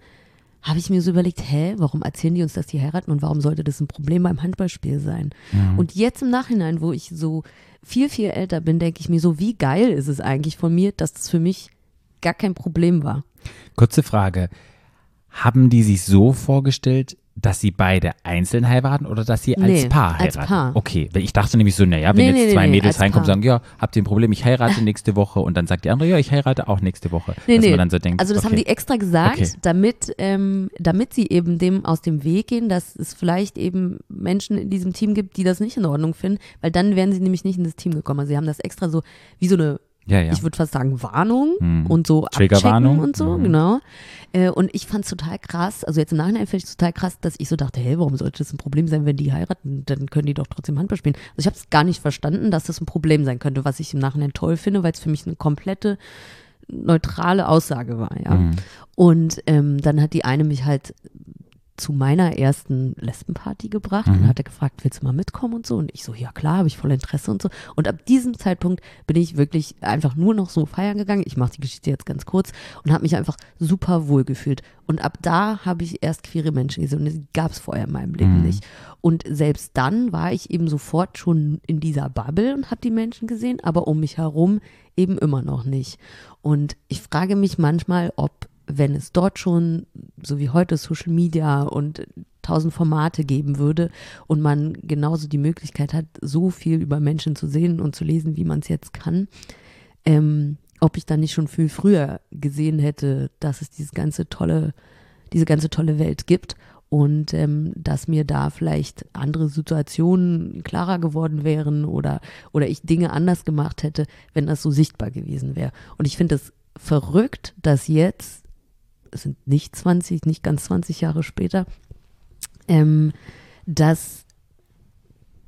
Speaker 3: habe ich mir so überlegt, hä, warum erzählen die uns, dass die heiraten und warum sollte das ein Problem beim Handballspiel sein? Und jetzt im Nachhinein, wo ich so viel, viel älter bin, denke ich mir so, wie geil ist es eigentlich von mir, dass das für mich gar kein Problem war.
Speaker 2: Kurze Frage. Haben die sich so vorgestellt, dass sie beide einzeln heiraten oder dass sie als
Speaker 3: Nee,
Speaker 2: Paar
Speaker 3: als
Speaker 2: heiraten?
Speaker 3: Paar.
Speaker 2: Okay, weil ich dachte nämlich so, naja, wenn
Speaker 3: Nee,
Speaker 2: jetzt
Speaker 3: nee,
Speaker 2: zwei Mädels
Speaker 3: als
Speaker 2: reinkommen und sagen, ja, habt ihr ein Problem, ich heirate nächste Woche und dann sagt die andere, ja, ich heirate auch nächste Woche.
Speaker 3: Nee,
Speaker 2: dass
Speaker 3: nee.
Speaker 2: man dann so denkt,
Speaker 3: also das
Speaker 2: okay.
Speaker 3: haben die extra gesagt,
Speaker 2: Okay.
Speaker 3: damit, ähm, damit sie eben dem aus dem Weg gehen, dass es vielleicht eben Menschen in diesem Team gibt, die das nicht in Ordnung finden, weil dann wären sie nämlich nicht in das Team gekommen. Also sie haben das extra so wie so eine,
Speaker 2: ja, ja.
Speaker 3: ich würde fast sagen, Warnung
Speaker 2: Hm.
Speaker 3: und so
Speaker 2: Triggerwarnung.
Speaker 3: abchecken und so,
Speaker 2: Mhm.
Speaker 3: genau. Äh, und ich fand es total krass, also jetzt im Nachhinein finde ich es total krass, dass ich so dachte, hey, warum sollte das ein Problem sein, wenn die heiraten? Dann können die doch trotzdem Handball spielen. Also ich habe es gar nicht verstanden, dass das ein Problem sein könnte, was ich im Nachhinein toll finde, weil es für mich eine komplette neutrale Aussage war, ja.
Speaker 2: Mhm.
Speaker 3: Und ähm, dann hat die eine mich halt zu meiner ersten Lesbenparty gebracht
Speaker 2: Mhm.
Speaker 3: und hat er gefragt, willst du mal mitkommen und so? Und ich so, ja klar, habe ich voll Interesse und so. Und ab diesem Zeitpunkt bin ich wirklich einfach nur noch so feiern gegangen. Ich mache die Geschichte jetzt ganz kurz und habe mich einfach super wohl gefühlt. Und ab da habe ich erst queere Menschen gesehen und das gab es vorher in meinem Leben
Speaker 2: Mhm.
Speaker 3: nicht. Und selbst dann war ich eben sofort schon in dieser Bubble und habe die Menschen gesehen, aber um mich herum eben immer noch nicht. Und ich frage mich manchmal, ob, wenn es dort schon, so wie heute, Social Media und tausend Formate geben würde und man genauso die Möglichkeit hat, so viel über Menschen zu sehen und zu lesen, wie man es jetzt kann, ähm, ob ich dann nicht schon viel früher gesehen hätte, dass es dieses ganze tolle, diese ganze tolle Welt gibt und ähm, dass mir da vielleicht andere Situationen klarer geworden wären oder, oder ich Dinge anders gemacht hätte, wenn das so sichtbar gewesen wäre. Und ich finde es verrückt, dass jetzt, es sind nicht 20, nicht ganz 20 Jahre später, ähm, dass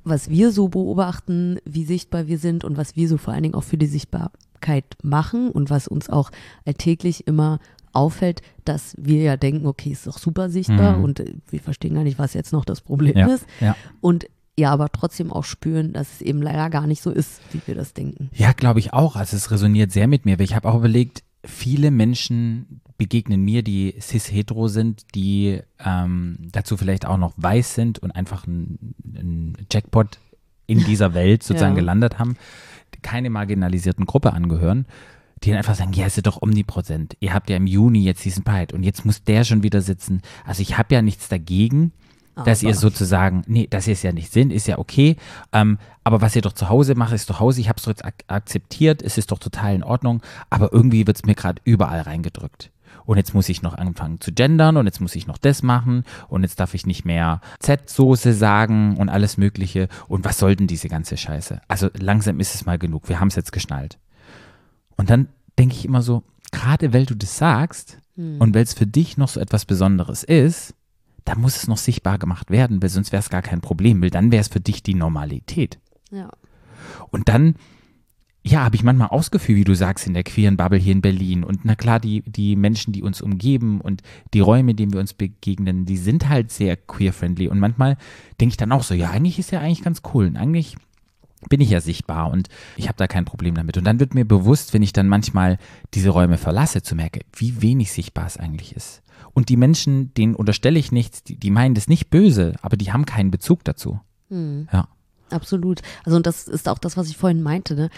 Speaker 3: was wir so beobachten, wie sichtbar wir sind und was wir so vor allen Dingen auch für die Sichtbarkeit machen und was uns auch alltäglich immer auffällt, dass wir ja denken, okay, ist doch super sichtbar
Speaker 2: Mhm.
Speaker 3: und äh, wir verstehen gar nicht, was jetzt noch das Problem
Speaker 2: Ja,
Speaker 3: ist.
Speaker 2: ja.
Speaker 3: Und ja, aber trotzdem auch spüren, dass es eben leider gar nicht so ist, wie wir das denken.
Speaker 2: Ja, glaube ich auch. Also es resoniert sehr mit mir. weil Ich habe auch überlegt, viele Menschen begegnen mir, die cis-hetero sind, die ähm, dazu vielleicht auch noch weiß sind und einfach einen Jackpot in dieser Welt sozusagen
Speaker 3: Ja.
Speaker 2: gelandet haben, keine marginalisierten Gruppe angehören, die dann einfach sagen, ja, ist ja doch omnipräsent. Ihr habt ja im Juni jetzt diesen Pride und jetzt muss der schon wieder sitzen. Also ich habe ja nichts dagegen, dass ihr
Speaker 3: Aber-
Speaker 2: sozusagen, nee, dass ihr es ja nicht sind, ist ja okay. Ähm, aber was ihr doch zu Hause macht, ist zu Hause. Ich habe es doch jetzt ak akzeptiert, es ist doch total in Ordnung. Aber irgendwie wird es mir gerade überall reingedrückt. Und jetzt muss ich noch anfangen zu gendern und jetzt muss ich noch das machen und jetzt darf ich nicht mehr Z-Soße sagen und alles Mögliche. Und was soll denn diese ganze Scheiße? Also langsam ist es mal genug. Wir haben es jetzt geschnallt. Und dann denke ich immer so, gerade weil du das sagst und weil es für dich noch so etwas Besonderes ist, da muss es noch sichtbar gemacht werden, weil sonst wäre es gar kein Problem, weil dann wäre es für dich die Normalität.
Speaker 3: Ja.
Speaker 2: Und dann, ja, habe ich manchmal ausgefühlt, wie du sagst, in der queeren Bubble hier in Berlin. Und na klar, die, die Menschen, die uns umgeben und die Räume, in denen wir uns begegnen, die sind halt sehr queer-friendly. Und manchmal denke ich dann auch so, ja, eigentlich ist ja eigentlich ganz cool. Und eigentlich bin ich ja sichtbar und ich habe da kein Problem damit. Und dann wird mir bewusst, wenn ich dann manchmal diese Räume verlasse, zu merken, wie wenig sichtbar es eigentlich ist. Und die Menschen, denen unterstelle ich nichts, die, die meinen das nicht böse, aber die haben keinen Bezug dazu.
Speaker 3: Hm.
Speaker 2: Ja.
Speaker 3: Absolut. Also und das ist auch das, was ich vorhin meinte. Ne?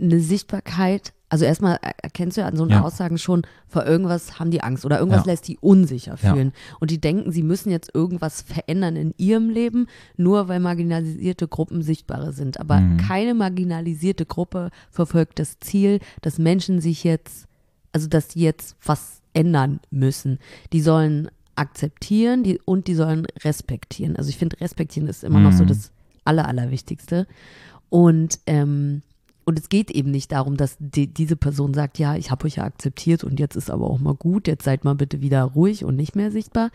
Speaker 3: Eine Sichtbarkeit, also erstmal erkennst du ja an so einer
Speaker 2: Ja.
Speaker 3: Aussagen schon, vor irgendwas haben die Angst oder irgendwas
Speaker 2: Ja.
Speaker 3: lässt die unsicher
Speaker 2: Ja.
Speaker 3: fühlen. Und die denken, sie müssen jetzt irgendwas verändern in ihrem Leben, nur weil marginalisierte Gruppen sichtbarer sind. Aber
Speaker 2: Mhm.
Speaker 3: keine marginalisierte Gruppe verfolgt das Ziel, dass Menschen sich jetzt, also dass die jetzt was ändern müssen. Die sollen akzeptieren die, und die sollen respektieren. Also ich finde, respektieren ist immer noch so
Speaker 2: Mhm.
Speaker 3: das Aller, Allerwichtigste. Und, ähm, und es geht eben nicht darum, dass die, diese Person sagt, ja, ich habe euch ja akzeptiert und jetzt ist aber auch mal gut, jetzt seid mal bitte wieder ruhig und nicht mehr sichtbar.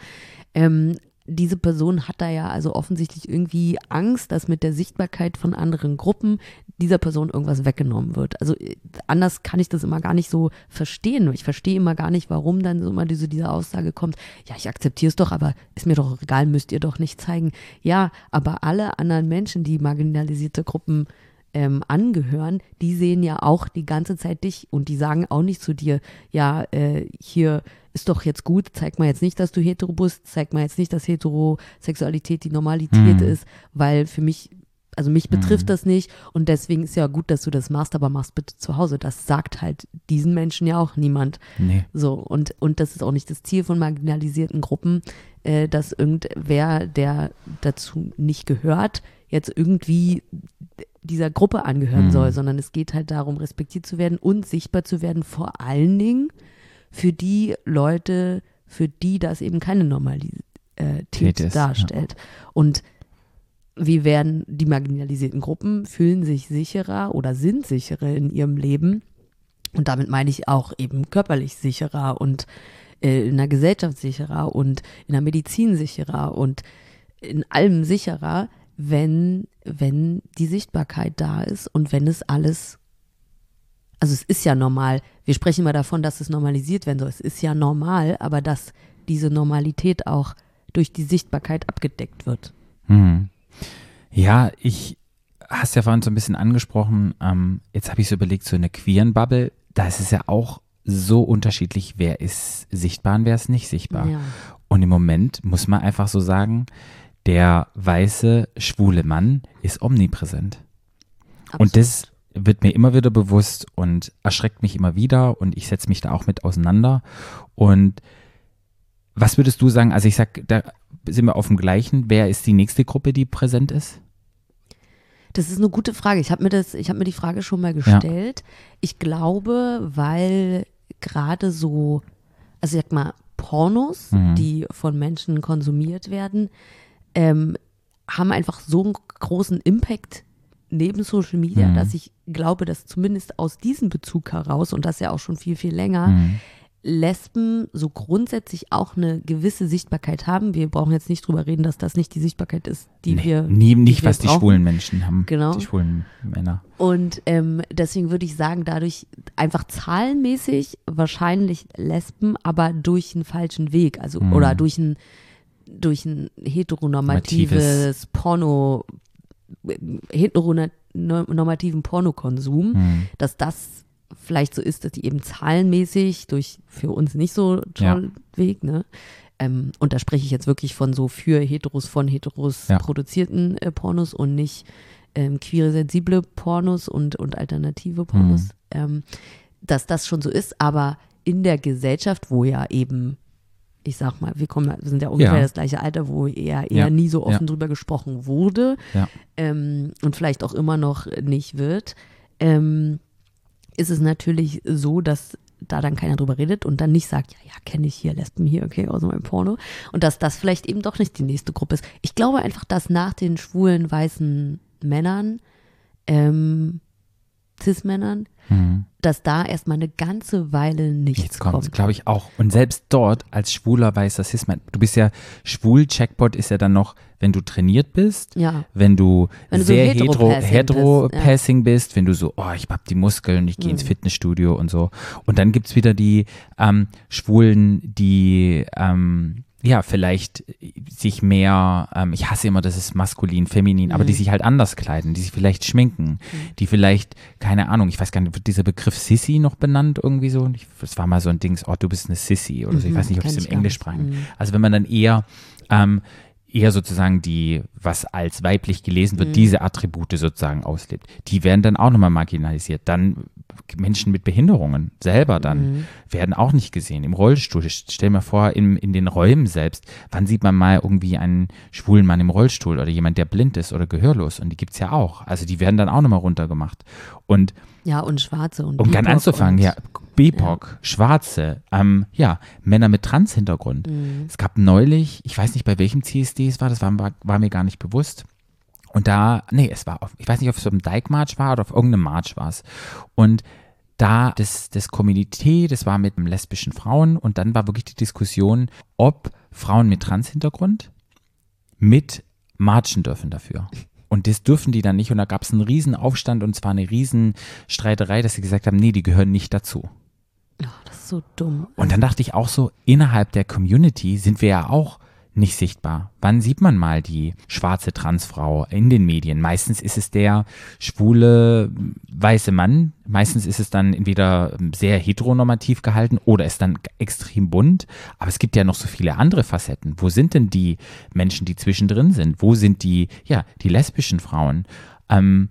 Speaker 3: Ähm, diese Person hat da ja also offensichtlich irgendwie Angst, dass mit der Sichtbarkeit von anderen Gruppen dieser Person irgendwas weggenommen wird. Also äh, anders kann ich das immer gar nicht so verstehen. Ich verstehe immer gar nicht, warum dann so immer diese, diese Aussage kommt, ja, ich akzeptiere es doch, aber ist mir doch egal, müsst ihr doch nicht zeigen. Ja, aber alle anderen Menschen, die marginalisierte Gruppen ähm, angehören, die sehen ja auch die ganze Zeit dich und die sagen auch nicht zu dir, ja, äh, hier ist doch jetzt gut, zeig mal jetzt nicht, dass du hetero bist, zeig mal jetzt nicht, dass Heterosexualität die Normalität
Speaker 2: Mhm.
Speaker 3: ist, weil für mich, also mich betrifft das nicht und deswegen ist ja gut, dass du das machst, aber machst bitte zu Hause. Das sagt halt diesen Menschen ja auch niemand.
Speaker 2: Nee.
Speaker 3: So, und, und das ist auch nicht das Ziel von marginalisierten Gruppen, äh, dass irgendwer, der dazu nicht gehört, jetzt irgendwie dieser Gruppe angehören
Speaker 2: Mhm.
Speaker 3: soll, sondern es geht halt darum, respektiert zu werden und sichtbar zu werden, vor allen Dingen für die Leute, für die das eben keine Normalität
Speaker 2: Tät ist,
Speaker 3: darstellt. Und wie werden die marginalisierten Gruppen, fühlen sich sicherer oder sind sicherer in ihrem Leben. Und damit meine ich auch eben körperlich sicherer und äh, in der Gesellschaft sicherer und in der Medizin sicherer und in allem sicherer, wenn, wenn die Sichtbarkeit da ist und wenn es alles, also es ist ja normal, wir sprechen immer davon, dass es normalisiert werden soll. Es ist ja normal, aber dass diese Normalität auch durch die Sichtbarkeit abgedeckt wird.
Speaker 2: Hm. Ja, ich hast ja vorhin so ein bisschen angesprochen, ähm, jetzt habe ich so überlegt, so eine queeren Bubble, da ist es ja auch so unterschiedlich, wer ist sichtbar und wer ist nicht sichtbar.
Speaker 3: Ja.
Speaker 2: Und im Moment muss man einfach so sagen, der weiße, schwule Mann ist omnipräsent. Und das wird mir immer wieder bewusst und erschreckt mich immer wieder und ich setze mich da auch mit auseinander. Und was würdest du sagen? Also ich sag, da sind wir auf dem gleichen. Wer ist die nächste Gruppe, die präsent ist?
Speaker 3: Das ist eine gute Frage. Ich habe mir das, ich habe mir die Frage schon mal gestellt. Ich glaube, weil gerade so, also ich sag mal, Pornos,
Speaker 2: Mhm.
Speaker 3: die von Menschen konsumiert werden, ähm, haben einfach so einen großen Impact neben Social Media,
Speaker 2: Mhm.
Speaker 3: dass ich glaube, dass zumindest aus diesem Bezug heraus, und das ja auch schon viel, viel länger,
Speaker 2: Mhm.
Speaker 3: Lesben so grundsätzlich auch eine gewisse Sichtbarkeit haben. Wir brauchen jetzt nicht drüber reden, dass das nicht die Sichtbarkeit ist, die
Speaker 2: nee,
Speaker 3: wir
Speaker 2: nie, nicht,
Speaker 3: wir
Speaker 2: was die
Speaker 3: brauchen.
Speaker 2: schwulen Menschen haben.
Speaker 3: Genau.
Speaker 2: Die schwulen Männer.
Speaker 3: Und ähm, deswegen würde ich sagen, dadurch einfach zahlenmäßig wahrscheinlich Lesben, aber durch einen falschen Weg. Also
Speaker 2: Mhm.
Speaker 3: oder durch ein durch ein heteronormatives Porno, heteronormativen Pornokonsum,
Speaker 2: Mhm.
Speaker 3: dass das vielleicht so ist, dass die eben zahlenmäßig durch für uns nicht so
Speaker 2: Ja.
Speaker 3: toll Weg, ne? Ähm, und da spreche ich jetzt wirklich von so für Heteros von Heteros
Speaker 2: Ja.
Speaker 3: produzierten äh, Pornos und nicht ähm, queere, sensible Pornos und, und alternative Pornos,
Speaker 2: Mhm.
Speaker 3: ähm, dass das schon so ist, aber in der Gesellschaft, wo ja eben, ich sag mal, wir kommen, wir sind ja ungefähr
Speaker 2: Ja.
Speaker 3: das gleiche Alter, wo eher, eher
Speaker 2: Ja.
Speaker 3: nie so offen
Speaker 2: Ja.
Speaker 3: drüber gesprochen wurde ähm, und vielleicht auch immer noch nicht wird, ähm, ist es natürlich so, dass da dann keiner drüber redet und dann nicht sagt, ja, ja, kenne ich hier Lesben hier, okay, aus meinem Porno. Und dass das vielleicht eben doch nicht die nächste Gruppe ist. Ich glaube einfach, dass nach den schwulen weißen Männern, ähm, Cis-Männern, dass da erstmal eine ganze Weile nichts,
Speaker 2: Nichts kommt,
Speaker 3: kommt.
Speaker 2: glaube ich auch. Und selbst dort als Schwuler weiß das ist man. Du bist ja schwul, Checkpot ist ja dann noch, wenn du trainiert bist,
Speaker 3: Ja.
Speaker 2: wenn du,
Speaker 3: Wenn du so
Speaker 2: sehr hetero,
Speaker 3: Hetero-Passing
Speaker 2: hetero
Speaker 3: bist,
Speaker 2: wenn du so, oh, ich hab die Muskeln, ich gehe
Speaker 3: Mhm.
Speaker 2: ins Fitnessstudio und so. Und dann gibt's wieder die ähm, Schwulen, die ähm, ja, vielleicht sich mehr, ähm, ich hasse immer, das ist maskulin, feminin, aber die sich halt anders kleiden, die sich vielleicht schminken, die vielleicht, keine Ahnung, ich weiß gar nicht, wird dieser Begriff Sissy noch benannt irgendwie so? Ich- Das war mal so ein Dings, oh, du bist eine Sissy oder so, ich
Speaker 3: Mhm,
Speaker 2: weiß nicht, ob es im
Speaker 3: gar nicht.
Speaker 2: Englischsprachigen.
Speaker 3: Mhm.
Speaker 2: Also wenn man dann eher ähm, eher sozusagen die, was als weiblich gelesen wird,
Speaker 3: Mhm.
Speaker 2: diese Attribute sozusagen auslebt. Die werden dann auch nochmal marginalisiert. Dann Menschen mit Behinderungen selber dann
Speaker 3: Mhm.
Speaker 2: werden auch nicht gesehen. Im Rollstuhl, stell mir vor, in, in den Räumen selbst, wann sieht man mal irgendwie einen schwulen Mann im Rollstuhl oder jemand, der blind ist oder gehörlos? Und die gibt's ja auch. Also die werden dann auch nochmal runtergemacht. Und
Speaker 3: Ja, und Schwarze und
Speaker 2: um ganz anzufangen,
Speaker 3: und,
Speaker 2: ja, BIPOC, Schwarze, ähm, ja, Männer mit Trans-Hintergrund.
Speaker 3: Mhm.
Speaker 2: Es gab neulich, ich weiß nicht, bei welchem CSD es war, das war, war, war mir gar nicht bewusst. Und da, nee, es war auf, ich weiß nicht, ob es auf dem Dike-March war oder auf irgendeinem March war es. Und da das, das Community, das war mit lesbischen Frauen und dann war wirklich die Diskussion, ob Frauen mit Trans-Hintergrund mit marchen dürfen dafür. Und das dürfen die dann nicht. Und da gab es einen riesen Aufstand und zwar eine riesen Streiterei, dass sie gesagt haben, nee, die gehören nicht dazu.
Speaker 3: Oh, das ist so dumm.
Speaker 2: Und dann dachte ich auch so, innerhalb der Community sind wir ja auch nicht sichtbar. Wann sieht man mal die schwarze Transfrau in den Medien? Meistens ist es der schwule weiße Mann. Meistens ist es dann entweder sehr heteronormativ gehalten oder ist dann extrem bunt. Aber es gibt ja noch so viele andere Facetten. Wo sind denn die Menschen, die zwischendrin sind? Wo sind die, ja, die lesbischen Frauen? Ähm,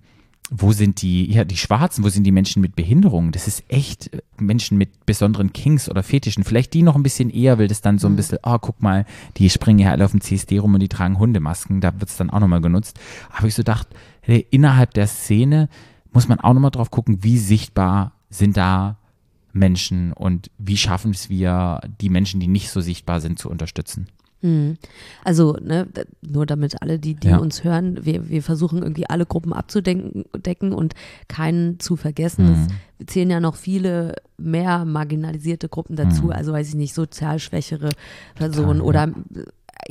Speaker 2: wo sind die, ja, die Schwarzen, wo sind die Menschen mit Behinderungen? Das ist echt äh, Menschen mit besonderen Kings oder Fetischen. Vielleicht die noch ein bisschen eher, will das dann so ein bisschen, oh, guck mal, die springen ja alle auf dem CSD rum und die tragen Hundemasken, da wird es dann auch nochmal genutzt. Aber ich so gedacht, hey, innerhalb der Szene muss man auch nochmal drauf gucken, wie sichtbar sind da Menschen und wie schaffen es wir, die Menschen, die nicht so sichtbar sind, zu unterstützen.
Speaker 3: Mhm. Also, ne, nur damit alle, die, die
Speaker 2: Ja.
Speaker 3: uns hören, wir, wir versuchen irgendwie alle Gruppen abzudecken decken und keinen zu vergessen.
Speaker 2: Mhm.
Speaker 3: Es zählen ja noch viele mehr marginalisierte Gruppen dazu,
Speaker 2: Mhm.
Speaker 3: also weiß ich nicht, sozial schwächere Personen
Speaker 2: ja.
Speaker 3: oder äh,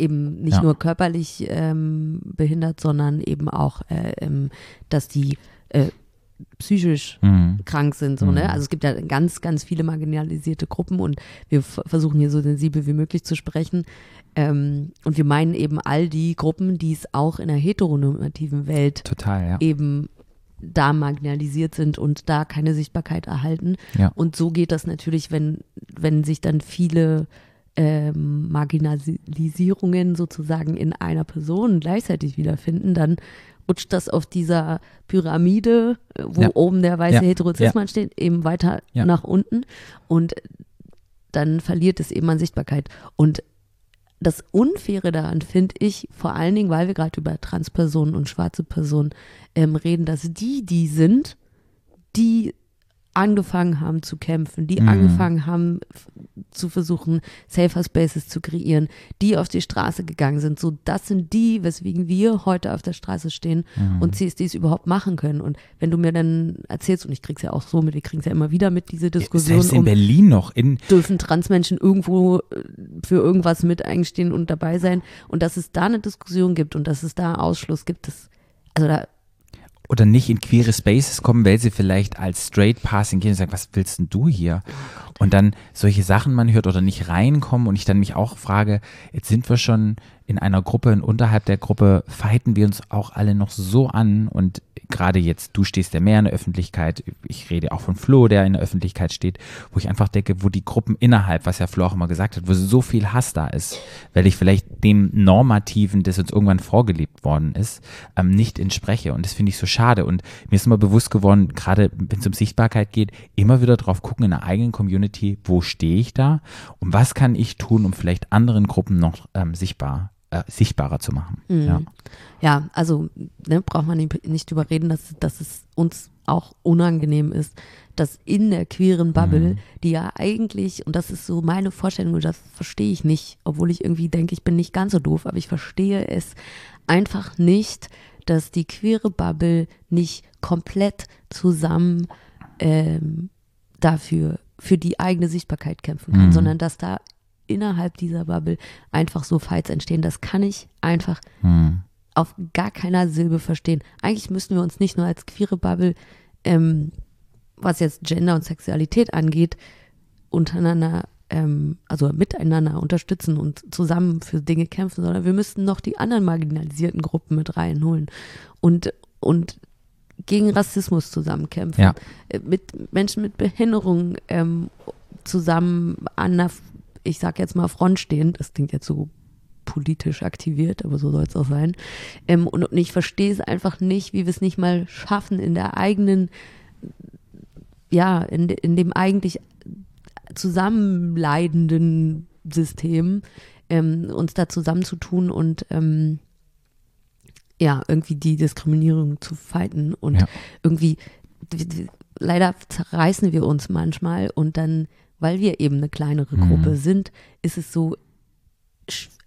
Speaker 3: eben nicht
Speaker 2: Ja.
Speaker 3: nur körperlich ähm, behindert, sondern eben auch, äh, dass die äh, psychisch
Speaker 2: Mhm.
Speaker 3: krank sind. So,
Speaker 2: Mhm.
Speaker 3: ne? Also es gibt ja ganz, ganz viele marginalisierte Gruppen und wir versuchen hier so sensibel wie möglich zu sprechen. Ähm, und wir meinen eben all die Gruppen, die es auch in der heteronormativen Welt
Speaker 2: Total, ja.
Speaker 3: eben da marginalisiert sind und da keine Sichtbarkeit erhalten.
Speaker 2: Ja.
Speaker 3: Und so geht das natürlich, wenn, wenn sich dann viele ähm, Marginalisierungen sozusagen in einer Person gleichzeitig wiederfinden, dann rutscht das auf dieser Pyramide, äh, wo
Speaker 2: Ja.
Speaker 3: oben der weiße
Speaker 2: Ja.
Speaker 3: Heterozismann steht, eben weiter
Speaker 2: Ja.
Speaker 3: nach unten und dann verliert es eben an Sichtbarkeit. Und das Unfaire daran finde ich, vor allen Dingen, weil wir gerade über Transpersonen und schwarze Personen ähm, reden, dass die die sind, die angefangen haben zu kämpfen, die
Speaker 2: Mhm.
Speaker 3: angefangen haben zu versuchen, Safer Spaces zu kreieren, die auf die Straße gegangen sind. So, das sind die, weswegen wir heute auf der Straße stehen
Speaker 2: Mhm.
Speaker 3: und CSDs überhaupt machen können. Und wenn du mir dann erzählst, und ich krieg's ja auch so mit, wir kriegen es ja immer wieder mit, diese Diskussion
Speaker 2: Selbst in
Speaker 3: um
Speaker 2: Berlin noch, in,
Speaker 3: dürfen Transmenschen irgendwo äh, für irgendwas mit eingestehen und dabei sein. Und dass es da eine Diskussion gibt und dass es da Ausschluss gibt, das, also da,
Speaker 2: oder nicht in queere Spaces kommen, weil sie vielleicht als Straight Passing gehen und sagen, was willst denn du hier? Und dann solche Sachen man hört oder nicht reinkommen und ich dann mich auch frage, jetzt sind wir schon in einer Gruppe und unterhalb der Gruppe fighten wir uns auch alle noch so an und gerade jetzt, du stehst ja mehr in der Öffentlichkeit, ich rede auch von Flo, der in der Öffentlichkeit steht, wo ich einfach denke, wo die Gruppen innerhalb, was ja Flo auch immer gesagt hat, wo so viel Hass da ist, weil ich vielleicht dem Normativen, das uns irgendwann vorgelebt worden ist, ähm, nicht entspreche. Und das finde ich so schade. Und mir ist immer bewusst geworden, gerade wenn es um Sichtbarkeit geht, immer wieder drauf gucken in der eigenen Community, wo stehe ich da und was kann ich tun, um vielleicht anderen Gruppen noch ähm, sichtbar, äh, sichtbarer zu machen.
Speaker 3: Mhm.
Speaker 2: Ja.
Speaker 3: ja, also ne, braucht man nicht, nicht drüber reden, dass, dass es uns auch unangenehm ist, dass in der queeren Bubble,
Speaker 2: Mhm.
Speaker 3: die ja eigentlich, und das ist so meine Vorstellung, und das verstehe ich nicht, obwohl ich irgendwie denke, ich bin nicht ganz so doof, aber ich verstehe es einfach nicht, dass die queere Bubble nicht komplett zusammen ähm, dafür, für die eigene Sichtbarkeit kämpfen kann,
Speaker 2: Mhm.
Speaker 3: sondern dass da innerhalb dieser Bubble einfach so Fights entstehen. Das kann ich einfach
Speaker 2: Hm.
Speaker 3: auf gar keiner Silbe verstehen. Eigentlich müssten wir uns nicht nur als queere Bubble, ähm, was jetzt Gender und Sexualität angeht, untereinander, ähm, also miteinander unterstützen und zusammen für Dinge kämpfen, sondern wir müssten noch die anderen marginalisierten Gruppen mit reinholen und, und gegen Rassismus zusammenkämpfen,
Speaker 2: Ja.
Speaker 3: äh, mit Menschen mit Behinderung ähm, zusammen an der, ich sag jetzt mal, Front stehen. Das klingt jetzt so politisch aktiviert, aber so soll es auch sein. Ähm, und, und ich verstehe es einfach nicht, wie wir es nicht mal schaffen, in der eigenen, ja, in, in dem eigentlich zusammenleidenden System, ähm, uns da zusammenzutun und ähm, ja, irgendwie die Diskriminierung zu fighten und
Speaker 2: Ja.
Speaker 3: irgendwie, leider zerreißen wir uns manchmal und dann, weil wir eben eine kleinere
Speaker 2: Mhm.
Speaker 3: Gruppe sind, ist es so,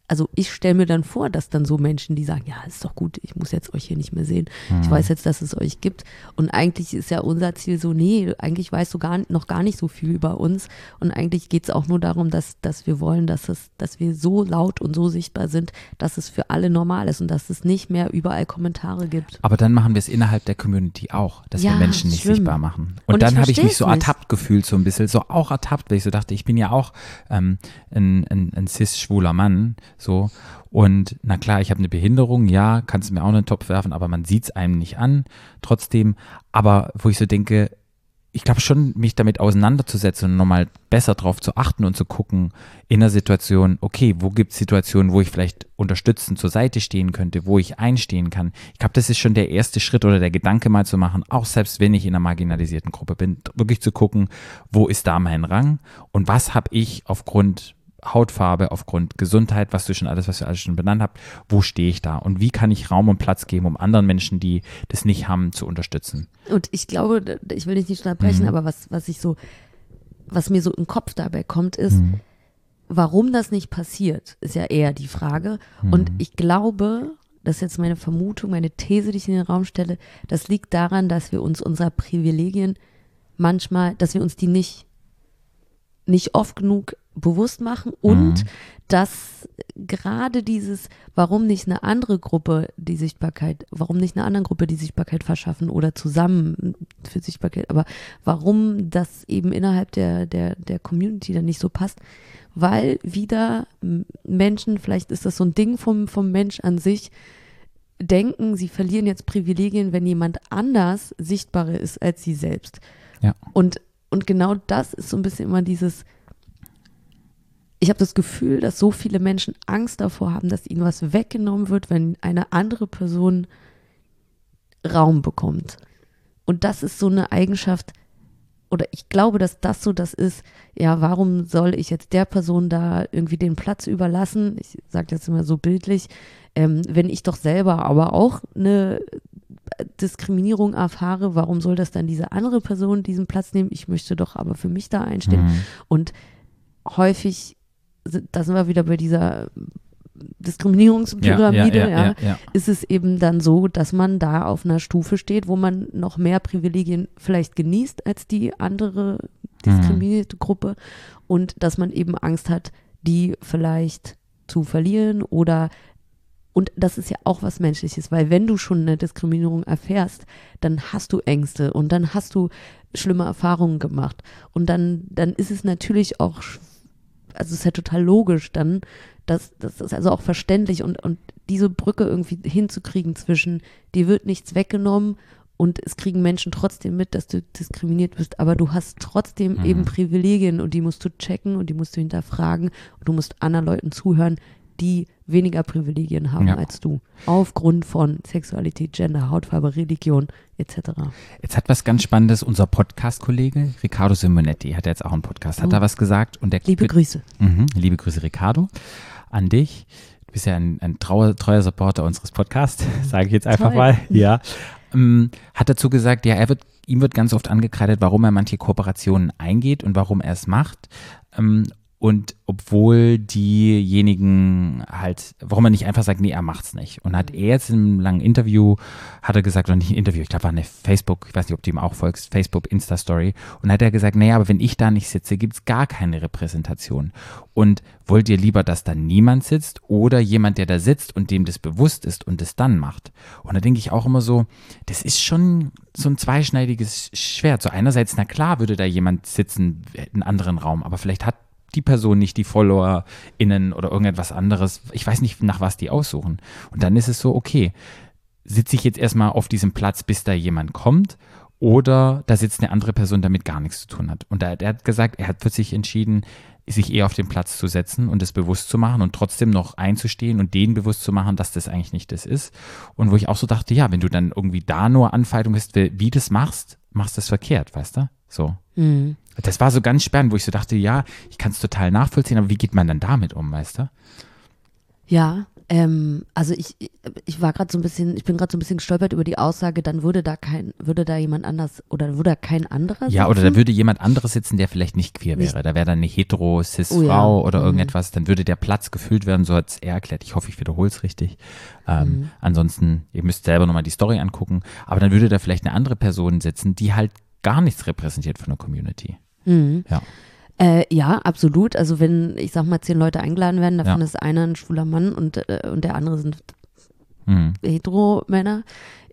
Speaker 3: also ich stelle mir dann vor, dass dann so Menschen, die sagen, ja, ist doch gut, ich muss jetzt euch hier nicht mehr sehen. Ich weiß jetzt, dass es euch gibt. Und eigentlich ist ja unser Ziel so, nee, eigentlich weißt du gar, noch gar nicht so viel über uns. Und eigentlich geht es auch nur darum, dass, dass wir wollen, dass es, dass wir so laut und so sichtbar sind, dass es für alle normal ist und dass es nicht mehr überall Kommentare gibt.
Speaker 2: Aber dann machen wir es innerhalb der Community auch, dass wir
Speaker 3: Ja,
Speaker 2: Menschen nicht
Speaker 3: schlimm.
Speaker 2: sichtbar machen. Und,
Speaker 3: Und
Speaker 2: dann habe ich mich so
Speaker 3: nicht.
Speaker 2: ertappt gefühlt, so ein bisschen, so auch ertappt, weil ich so dachte, ich bin ja auch ähm, ein, ein, ein cis-schwuler Mann, so. Und na klar, ich habe eine Behinderung, ja, kannst du mir auch in den Topf werfen, aber man sieht es einem nicht an, trotzdem. Aber wo ich so denke, ich glaube schon, mich damit auseinanderzusetzen und nochmal besser drauf zu achten und zu gucken in der Situation, okay, wo gibt es Situationen, wo ich vielleicht unterstützend zur Seite stehen könnte, wo ich einstehen kann. Ich glaube, das ist schon der erste Schritt oder der Gedanke mal zu machen, auch selbst wenn ich in einer marginalisierten Gruppe bin, wirklich zu gucken, wo ist da mein Rang und was habe ich aufgrund Hautfarbe, aufgrund Gesundheit, was du schon alles, was wir alles schon benannt habt, wo stehe ich da und wie kann ich Raum und Platz geben, um anderen Menschen, die das nicht haben, zu unterstützen.
Speaker 3: Und ich glaube, ich will dich nicht unterbrechen,
Speaker 2: Mhm.
Speaker 3: aber was, was ich so, was mir so im Kopf dabei kommt, ist,
Speaker 2: Mhm.
Speaker 3: warum das nicht passiert, ist ja eher die Frage. Und
Speaker 2: Mhm.
Speaker 3: ich glaube, das ist jetzt meine Vermutung, meine These, die ich in den Raum stelle, das liegt daran, dass wir uns unserer Privilegien manchmal, dass wir uns die nicht, nicht oft genug bewusst machen und
Speaker 2: Mhm.
Speaker 3: dass gerade dieses, warum nicht eine andere Gruppe die Sichtbarkeit, warum nicht einer anderen Gruppe die Sichtbarkeit verschaffen oder zusammen für Sichtbarkeit, aber warum das eben innerhalb der, der, der Community dann nicht so passt, weil wieder Menschen, vielleicht ist das so ein Ding vom, vom Mensch an sich, denken, sie verlieren jetzt Privilegien, wenn jemand anders sichtbarer ist als sie selbst.
Speaker 2: Ja.
Speaker 3: Und, und genau das ist so ein bisschen immer dieses, ich habe das Gefühl, dass so viele Menschen Angst davor haben, dass ihnen was weggenommen wird, wenn eine andere Person Raum bekommt. Und das ist so eine Eigenschaft, oder ich glaube, dass das so das ist, ja, warum soll ich jetzt der Person da irgendwie den Platz überlassen? Ich sage jetzt immer so bildlich, ähm, wenn ich doch selber aber auch eine Diskriminierung erfahre, warum soll das dann diese andere Person diesen Platz nehmen? Ich möchte doch aber für mich da einstehen.
Speaker 2: Mhm.
Speaker 3: Und häufig, da sind wir wieder bei dieser Diskriminierungspyramide, ja,
Speaker 2: ja, ja.
Speaker 3: ist es eben dann so, dass man da auf einer Stufe steht, wo man noch mehr Privilegien vielleicht genießt als die andere diskriminierte Gruppe und dass man eben Angst hat, die vielleicht zu verlieren oder und das ist ja auch was Menschliches, weil wenn du schon eine Diskriminierung erfährst, dann hast du Ängste und dann hast du schlimme Erfahrungen gemacht. Und dann, dann ist es natürlich auch, sch- also es ist ja total logisch dann, dass das ist also auch verständlich und, und diese Brücke irgendwie hinzukriegen zwischen, dir wird nichts weggenommen und es kriegen Menschen trotzdem mit, dass du diskriminiert bist, aber du hast trotzdem
Speaker 2: Mhm.
Speaker 3: eben Privilegien und die musst du checken und die musst du hinterfragen und du musst anderen Leuten zuhören, die weniger Privilegien haben
Speaker 2: Ja.
Speaker 3: als du. Aufgrund von Sexualität, Gender, Hautfarbe, Religion etc.
Speaker 2: Jetzt hat was ganz Spannendes unser Podcast-Kollege Riccardo Simonetti, hat jetzt auch einen Podcast, hat
Speaker 3: Oh.
Speaker 2: da was gesagt und der
Speaker 3: Liebe Grüße.
Speaker 2: Mhm. Liebe Grüße, Ricardo, an dich. Du bist ja ein, ein trauer, treuer Supporter unseres Podcasts, sage ich jetzt einfach
Speaker 3: Toll.
Speaker 2: mal. Ja. Ähm, hat dazu gesagt, ja, er wird, ihm wird ganz oft angekreidet, warum er manche Kooperationen eingeht und warum er es macht. Ähm, Und obwohl diejenigen halt, warum er nicht einfach sagt, nee, er macht's nicht. Und hat er jetzt in einem langen Interview, hat er gesagt, oder nicht ein Interview, ich glaube, war eine Facebook, ich weiß nicht, ob du ihm auch folgst, Facebook, Insta-Story. Und hat er gesagt, naja, aber wenn ich da nicht sitze, gibt's gar keine Repräsentation. Und wollt ihr lieber, dass da niemand sitzt oder jemand, der da sitzt und dem das bewusst ist und es dann macht? Und da denke ich auch immer so, das ist schon so ein zweischneidiges Schwert. So einerseits, na klar, würde da jemand sitzen, in einem anderen Raum, aber vielleicht hat die Person nicht die FollowerInnen oder irgendetwas anderes. Ich weiß nicht, nach was die aussuchen. Und dann ist es so, okay, sitze ich jetzt erstmal auf diesem Platz, bis da jemand kommt oder da sitzt eine andere Person, damit gar nichts zu tun hat. Und da, der hat gesagt, er hat für sich entschieden, sich eher auf den Platz zu setzen und es bewusst zu machen und trotzdem noch einzustehen und denen bewusst zu machen, dass das eigentlich nicht das ist. Und wo ich auch so dachte, ja, wenn du dann irgendwie da nur Anfeitung bist, wie das machst, machst du es verkehrt, weißt du? So.
Speaker 3: Mhm.
Speaker 2: Das war so ganz spannend, wo ich so dachte, ja, ich kann es total nachvollziehen, aber wie geht man dann damit um, weißt du?
Speaker 3: Ja, ähm, also ich, ich war gerade so ein bisschen, ich bin gerade so ein bisschen gestolpert über die Aussage, dann würde da kein, würde da jemand anders oder würde da kein anderer
Speaker 2: Ja, oder da
Speaker 3: sitzen?
Speaker 2: würde jemand anderes sitzen, der vielleicht nicht queer
Speaker 3: Nicht-
Speaker 2: wäre. Da wäre dann eine hetero cis
Speaker 3: Oh ja.
Speaker 2: Frau oder
Speaker 3: Mhm.
Speaker 2: irgendetwas, dann würde der Platz gefüllt werden, so hat es er erklärt. Ich hoffe, ich wiederhole es richtig. Ähm,
Speaker 3: Mhm.
Speaker 2: Ansonsten, ihr müsst selber nochmal die Story angucken, aber dann würde da vielleicht eine andere Person sitzen, die halt gar nichts repräsentiert von der Community.
Speaker 3: Mhm.
Speaker 2: Ja.
Speaker 3: Äh, ja, absolut. Also wenn, ich sag mal, zehn Leute eingeladen werden, davon
Speaker 2: Ja.
Speaker 3: ist einer ein schwuler Mann und, äh, und der andere sind
Speaker 2: Mhm.
Speaker 3: Hetero-Männer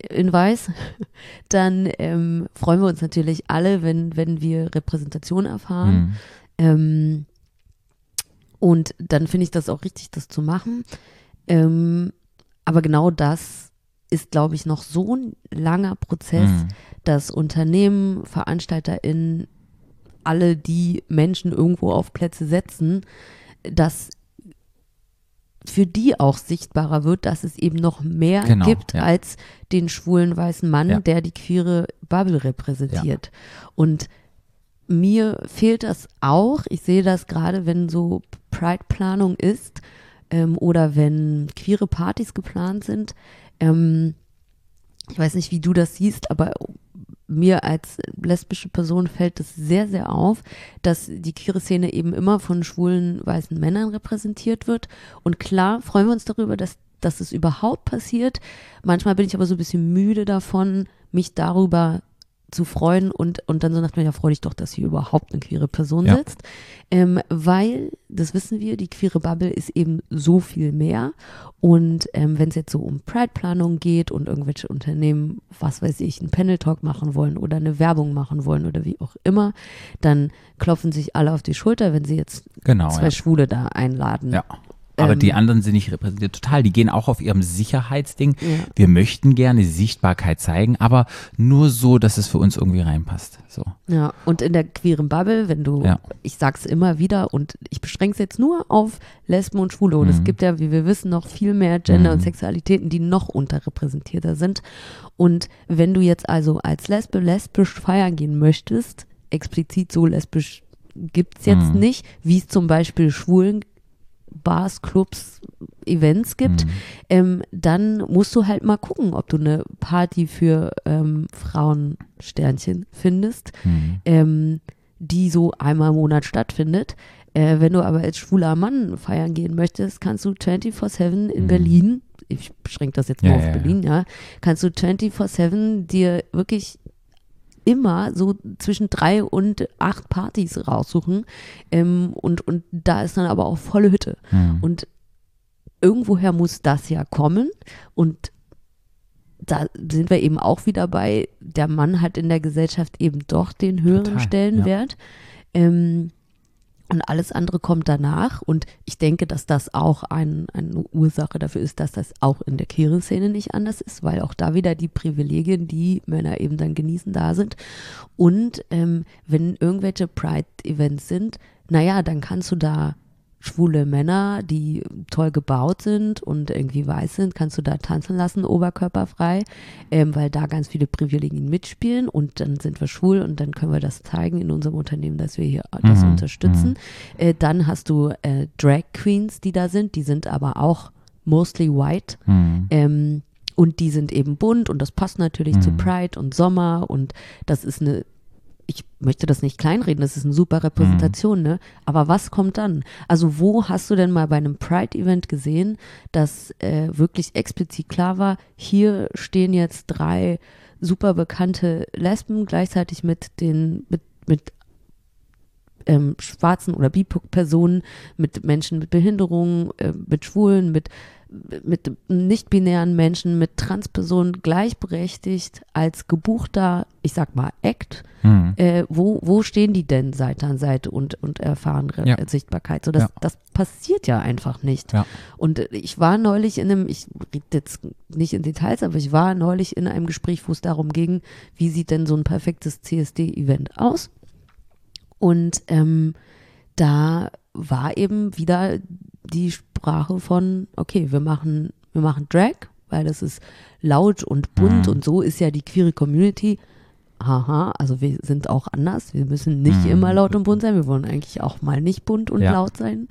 Speaker 3: in Weiß, dann ähm, freuen wir uns natürlich alle, wenn, wenn wir Repräsentation erfahren.
Speaker 2: Mhm.
Speaker 3: Ähm, und dann finde ich das auch richtig, das zu machen. Ähm, aber genau das ist, glaube ich, noch so ein langer Prozess,
Speaker 2: Mhm.
Speaker 3: dass Unternehmen, VeranstalterInnen, alle, die Menschen irgendwo auf Plätze setzen, dass für die auch sichtbarer wird, dass es eben noch mehr
Speaker 2: Genau,
Speaker 3: gibt
Speaker 2: ja.
Speaker 3: als den schwulen weißen Mann,
Speaker 2: Ja.
Speaker 3: der die queere Bubble repräsentiert. Und mir fehlt das auch. Ich sehe das gerade, wenn so Pride-Planung ist ähm, oder wenn queere Partys geplant sind. Ähm, ich weiß nicht, wie du das siehst, aber mir als lesbische Person fällt es sehr, sehr auf, dass die queere Szene eben immer von schwulen weißen Männern repräsentiert wird. Und klar freuen wir uns darüber, dass, dass es überhaupt passiert. Manchmal bin ich aber so ein bisschen müde davon, mich darüber zu freuen und, und dann so nach mir, ja, freu dich doch, dass hier überhaupt eine queere Person
Speaker 2: Ja.
Speaker 3: sitzt. Ähm, weil, das wissen wir, die queere Bubble ist eben so viel mehr. Und ähm, wenn es jetzt so um Pride-Planung geht und irgendwelche Unternehmen, was weiß ich, einen Panel-Talk machen wollen oder eine Werbung machen wollen oder wie auch immer, dann klopfen sich alle auf die Schulter, wenn sie jetzt
Speaker 2: Genau.
Speaker 3: zwei
Speaker 2: Ja.
Speaker 3: Schwule da einladen.
Speaker 2: ja. Aber
Speaker 3: Ähm,
Speaker 2: die anderen sind nicht repräsentiert. Total. Die gehen auch auf ihrem Sicherheitsding.
Speaker 3: Ja.
Speaker 2: Wir möchten gerne Sichtbarkeit zeigen, aber nur so, dass es für uns irgendwie reinpasst. So.
Speaker 3: Ja, und in der queeren Bubble, wenn du,
Speaker 2: Ja.
Speaker 3: ich sag's immer wieder und ich beschränke es jetzt nur auf Lesben und Schwule und es
Speaker 2: Mhm.
Speaker 3: gibt ja, wie wir wissen, noch viel mehr Gender
Speaker 2: Mhm.
Speaker 3: und Sexualitäten, die noch unterrepräsentierter sind. Und wenn du jetzt also als Lesbe lesbisch feiern gehen möchtest, explizit so lesbisch gibt's jetzt
Speaker 2: Mhm.
Speaker 3: nicht, wie es zum Beispiel schwulen Bars, Clubs, Events gibt,
Speaker 2: Mhm.
Speaker 3: ähm, dann musst du halt mal gucken, ob du eine Party für ähm, Frauensternchen findest,
Speaker 2: Mhm.
Speaker 3: ähm, die so einmal im Monat stattfindet. Äh, wenn du aber als schwuler Mann feiern gehen möchtest, kannst du 24-7 in
Speaker 2: Mhm.
Speaker 3: Berlin, ich beschränke das jetzt
Speaker 2: Ja,
Speaker 3: nur auf
Speaker 2: ja, ja.
Speaker 3: Berlin, ja, kannst du 24-7 dir wirklich immer so zwischen drei und acht Partys raussuchen. Ähm, und, und da ist dann aber auch volle Hütte.
Speaker 2: Mhm.
Speaker 3: Und irgendwoher muss das ja kommen. Und da sind wir eben auch wieder bei, der Mann hat in der Gesellschaft eben doch den höheren
Speaker 2: Total,
Speaker 3: Stellenwert. Ähm, und alles andere kommt danach. Und ich denke, dass das auch ein, eine Ursache dafür ist, dass das auch in der Queer-Szene nicht anders ist, weil auch da wieder die Privilegien, die Männer eben dann genießen, da sind. Und ähm, wenn irgendwelche Pride-Events sind, naja, dann kannst du da schwule Männer, die toll gebaut sind und irgendwie weiß sind, kannst du da tanzen lassen, oberkörperfrei, ähm, weil da ganz viele Privilegien mitspielen und dann sind wir schwul und dann können wir das zeigen in unserem Unternehmen, dass wir hier das
Speaker 2: Mhm,
Speaker 3: unterstützen. Äh, dann hast du äh, Drag Queens, die da sind, die sind aber auch mostly white.
Speaker 2: Mhm.
Speaker 3: Ähm, und die sind eben bunt und das passt natürlich zu
Speaker 2: Mhm.
Speaker 3: Pride und Sommer und das ist eine, ich möchte das nicht kleinreden, das ist eine super Repräsentation,
Speaker 2: Mhm.
Speaker 3: ne? Aber was kommt dann? Also wo hast du denn mal bei einem Pride-Event gesehen, dass äh, wirklich explizit klar war, hier stehen jetzt drei super bekannte Lesben gleichzeitig mit den, mit, mit ähm, schwarzen oder BIPOC-Personen, mit Menschen mit Behinderungen, äh, mit Schwulen, mit, mit nicht-binären Menschen, mit Transpersonen gleichberechtigt als gebuchter, ich sag mal, Act.
Speaker 2: Hm.
Speaker 3: Äh, wo, wo stehen die denn Seite an Seite und, und erfahren Re
Speaker 2: Ja.
Speaker 3: Sichtbarkeit? So, das,
Speaker 2: Ja.
Speaker 3: das passiert ja einfach nicht.
Speaker 2: Ja.
Speaker 3: Und äh, ich war neulich in einem, ich rede jetzt nicht in Details, aber ich war neulich in einem Gespräch, wo es darum ging, wie sieht denn so ein perfektes CSD-Event aus? Und ähm, da war eben wieder die Sprache von, okay, wir machen, wir machen Drag, weil das ist laut und bunt
Speaker 2: Mhm.
Speaker 3: und so ist ja die queere Community. Haha, also wir sind auch anders. Wir müssen nicht
Speaker 2: Mhm.
Speaker 3: immer laut und bunt sein. Wir wollen eigentlich auch mal nicht bunt und
Speaker 2: Ja.
Speaker 3: laut sein.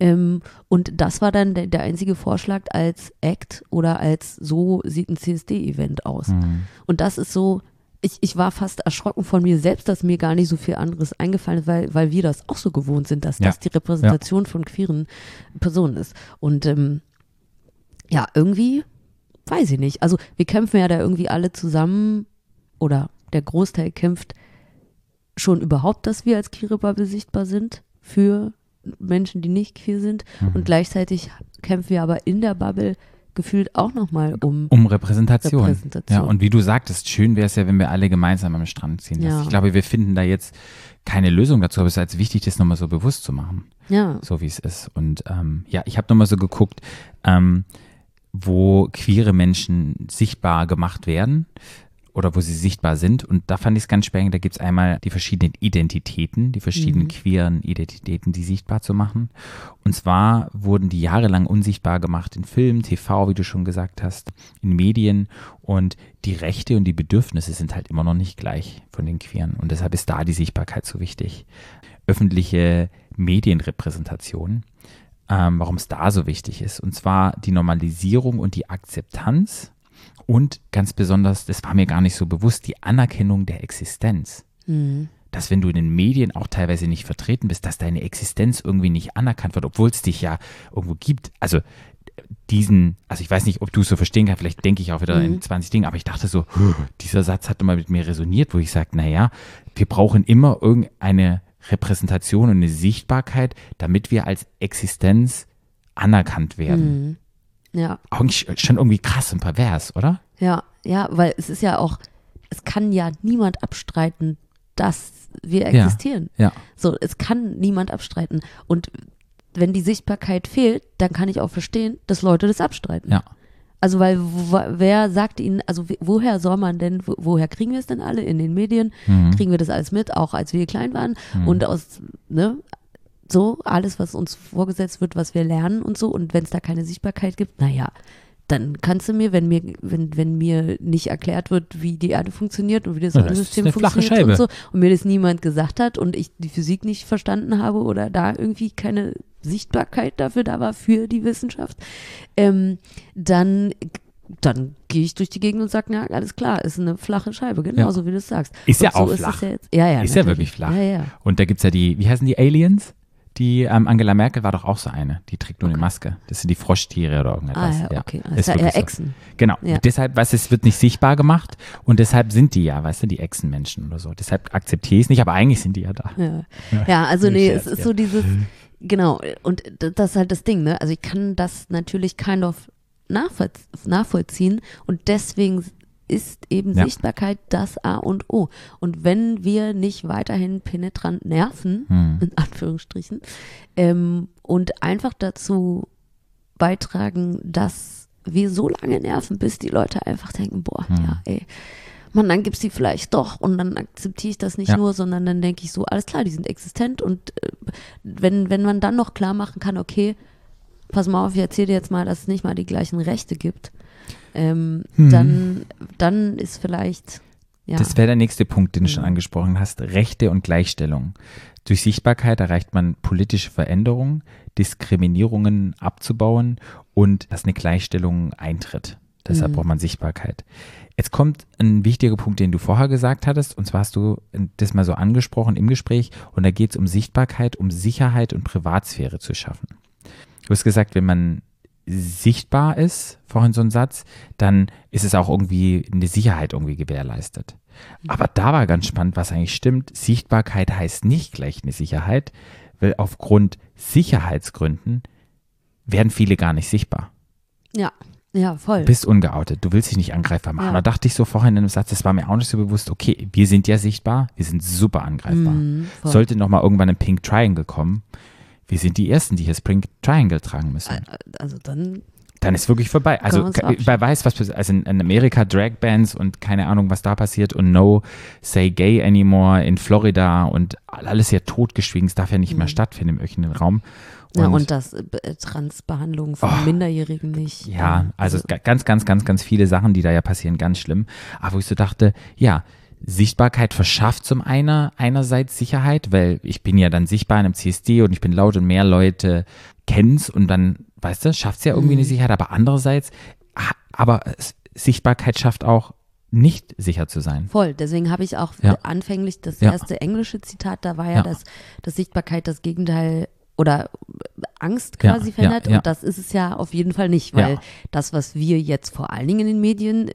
Speaker 3: Ähm, und das war dann der, der einzige Vorschlag als Act oder als so sieht ein CSD-Event aus.
Speaker 2: Hm.
Speaker 3: Und das ist so, ich, ich war fast erschrocken von mir selbst, dass mir gar nicht so viel anderes eingefallen ist, weil, weil wir das auch so gewohnt sind, dass
Speaker 2: Ja.
Speaker 3: das die Repräsentation von queeren Personen ist. Und ähm, ja, irgendwie, weiß ich nicht. Also wir kämpfen ja da irgendwie alle zusammen oder der Großteil kämpft schon überhaupt, dass wir als queere Bubble sichtbar sind für Menschen, die nicht queer sind.
Speaker 2: Mhm.
Speaker 3: Und gleichzeitig kämpfen wir aber in der Bubble gefühlt auch nochmal um
Speaker 2: Um Repräsentation.
Speaker 3: Repräsentation.
Speaker 2: Ja, und wie du sagtest, schön wäre es ja, wenn wir alle gemeinsam am Strand ziehen.
Speaker 3: Ja.
Speaker 2: Ich glaube, wir finden da jetzt keine Lösung dazu, aber es ist halt wichtig, das nochmal so bewusst zu machen,
Speaker 3: ja.
Speaker 2: so wie es ist. Und ähm, ja, ich habe nochmal so geguckt, ähm, wo queere Menschen sichtbar gemacht werden oder wo sie sichtbar sind. Und da fand ich es ganz spannend, da gibt es einmal die verschiedenen Identitäten, die verschiedenen
Speaker 3: Mhm.
Speaker 2: queeren Identitäten, die sichtbar zu machen. Und zwar wurden die jahrelang unsichtbar gemacht in Film, TV, wie du schon gesagt hast, in Medien. Und die Rechte und die Bedürfnisse sind halt immer noch nicht gleich von den Queeren. Und deshalb ist da die Sichtbarkeit so wichtig. Öffentliche Medienrepräsentation ähm, warum es da so wichtig ist. Und zwar die Normalisierung und die Akzeptanz und ganz besonders, das war mir gar nicht so bewusst, die Anerkennung der Existenz.
Speaker 3: Mhm.
Speaker 2: Dass wenn du in den Medien auch teilweise nicht vertreten bist, dass deine Existenz irgendwie nicht anerkannt wird, obwohl es dich ja irgendwo gibt. Also diesen, also ich weiß nicht, ob du es so verstehen kannst, vielleicht denke ich auch wieder in 20 Dingen, aber ich dachte so, dieser Satz hat mal mit mir resoniert, wo ich sage, naja, wir brauchen immer irgendeine Repräsentation und eine Sichtbarkeit, damit wir als Existenz anerkannt werden.
Speaker 3: Mhm. Ja,
Speaker 2: Eigentlich schon irgendwie krass und pervers, oder?
Speaker 3: ja, ja, weil es ist ja auch, es kann ja niemand abstreiten, dass wir
Speaker 2: Ja.
Speaker 3: existieren.
Speaker 2: Ja.
Speaker 3: So, es kann niemand abstreiten. Und wenn die Sichtbarkeit fehlt, dann kann ich auch verstehen, dass Leute das abstreiten.
Speaker 2: Ja.
Speaker 3: Also, weil wer sagt ihnen, also woher soll man denn, wo, woher kriegen wir es denn alle? In den Medien
Speaker 2: Mhm.
Speaker 3: kriegen wir das alles mit, auch als wir klein waren. Und aus, ne, so alles, was uns vorgesetzt wird, was wir lernen und so. Und wenn es da keine Sichtbarkeit gibt, naja, dann kannst du mir, wenn mir, wenn, wenn mir nicht erklärt wird, wie die Erde funktioniert und wie das
Speaker 2: Ja,
Speaker 3: Sonnensystem
Speaker 2: flache
Speaker 3: funktioniert und so, und mir das niemand gesagt hat und ich die Physik nicht verstanden habe oder da irgendwie keine Sichtbarkeit dafür da war für die Wissenschaft, ähm, dann dann gehe ich durch die Gegend und sage, na, alles klar, ist eine flache Scheibe, genauso wie du es sagst.
Speaker 2: Ist ja
Speaker 3: so
Speaker 2: auch
Speaker 3: ist
Speaker 2: flach.
Speaker 3: Ja, jetzt, ja, ja,
Speaker 2: Ist ja
Speaker 3: natürlich.
Speaker 2: wirklich flach.
Speaker 3: Ja, ja.
Speaker 2: Und da gibt es ja die, wie heißen die Aliens? Die ähm, Angela Merkel war doch auch so eine. Die trägt nur eine Maske. Das sind die Froschtiere oder
Speaker 3: Ah,
Speaker 2: irgendetwas.
Speaker 3: ja, okay. Das
Speaker 2: ist
Speaker 3: ja eher
Speaker 2: so.
Speaker 3: Echsen.
Speaker 2: Genau.
Speaker 3: Ja.
Speaker 2: Deshalb, was es wird nicht sichtbar gemacht und deshalb sind die ja, weißt du, die Echsenmenschen oder so. Deshalb akzeptiere ich es nicht, aber eigentlich sind die ja da.
Speaker 3: Ja, ja also nee, es ist so dieses, genau, und das ist halt das Ding, ne? Also ich kann das natürlich kind of nachvoll nachvollziehen und deswegen ist eben
Speaker 2: Ja.
Speaker 3: Sichtbarkeit das A und O. Und wenn wir nicht weiterhin penetrant nerven,
Speaker 2: Hm.
Speaker 3: in Anführungsstrichen, ähm, und einfach dazu beitragen, dass wir so lange nerven, bis die Leute einfach denken, boah,
Speaker 2: Hm.
Speaker 3: ja, ey, Mann, dann gibt's die vielleicht doch und dann akzeptiere ich das nicht
Speaker 2: Ja.
Speaker 3: nur, sondern dann denke ich so, alles klar, die sind existent und äh, wenn, wenn man dann noch klar machen kann, okay, pass mal auf, ich erzähle dir jetzt mal, dass es nicht mal die gleichen Rechte gibt, ähm,
Speaker 2: Mhm.
Speaker 3: dann, dann ist vielleicht, ja,
Speaker 2: Das wäre der nächste Punkt, den du schon
Speaker 3: Mhm.
Speaker 2: angesprochen hast. Rechte und Gleichstellung. Durch Sichtbarkeit erreicht man politische Veränderungen, Diskriminierungen abzubauen und dass eine Gleichstellung eintritt. Deshalb
Speaker 3: Mhm.
Speaker 2: braucht man Sichtbarkeit. Jetzt kommt ein wichtiger Punkt, den du vorher gesagt hattest, und zwar hast du das mal so angesprochen im Gespräch, und da geht es um Sichtbarkeit, um Sicherheit und Privatsphäre zu schaffen. Du hast gesagt, wenn man sichtbar ist, vorhin so ein Satz, dann ist es auch irgendwie eine Sicherheit irgendwie gewährleistet. Aber da war ganz spannend, was eigentlich stimmt. Sichtbarkeit heißt nicht gleich eine Sicherheit, weil aufgrund Sicherheitsgründen werden viele gar nicht sichtbar.
Speaker 3: Ja, ja, voll.
Speaker 2: Du bist ungeoutet, du willst dich nicht angreifbar machen.
Speaker 3: Ja.
Speaker 2: Da dachte ich so vorhin in einem Satz, das war mir auch nicht so bewusst, okay, wir sind ja sichtbar, wir sind super angreifbar.
Speaker 3: Mhm, voll.
Speaker 2: Sollte nochmal irgendwann ein Pink Triangle kommen, wir sind die Ersten, die hier Pink Triangle tragen müssen.
Speaker 3: also dann,
Speaker 2: Dann ist wirklich vorbei. Also wer weiß, was passiert. Also in, Amerika Dragbands und keine Ahnung, was da passiert und No Say Gay Anymore in Florida und alles ja totgeschwiegen. Es darf ja nicht mehr stattfinden im öffentlichen Raum.
Speaker 3: Mhm. ja, und das äh, Transbehandlung von
Speaker 2: Oh.
Speaker 3: Minderjährigen nicht.
Speaker 2: Ja, also ga- ganz, ganz, ganz, ganz viele Sachen, die da ja passieren, ganz schlimm. Aber wo ich so dachte, ja, Sichtbarkeit verschafft zum einen einerseits Sicherheit, weil ich bin ja dann sichtbar in einem CSD und ich bin laut und mehr Leute kennen's und dann, weißt du, schafft es ja irgendwie
Speaker 3: Mhm.
Speaker 2: eine Sicherheit, aber andererseits, aber Sichtbarkeit schafft auch nicht sicher zu sein.
Speaker 3: Voll, deswegen habe ich auch
Speaker 2: Ja.
Speaker 3: anfänglich das
Speaker 2: Ja.
Speaker 3: erste englische Zitat, da war ja,
Speaker 2: Ja.
Speaker 3: dass, dass Sichtbarkeit das Gegenteil oder Angst
Speaker 2: Ja,
Speaker 3: quasi
Speaker 2: ja,
Speaker 3: verändert
Speaker 2: ja.
Speaker 3: und das ist es ja auf jeden Fall nicht, weil
Speaker 2: Ja.
Speaker 3: das, was wir jetzt vor allen Dingen in den Medien äh,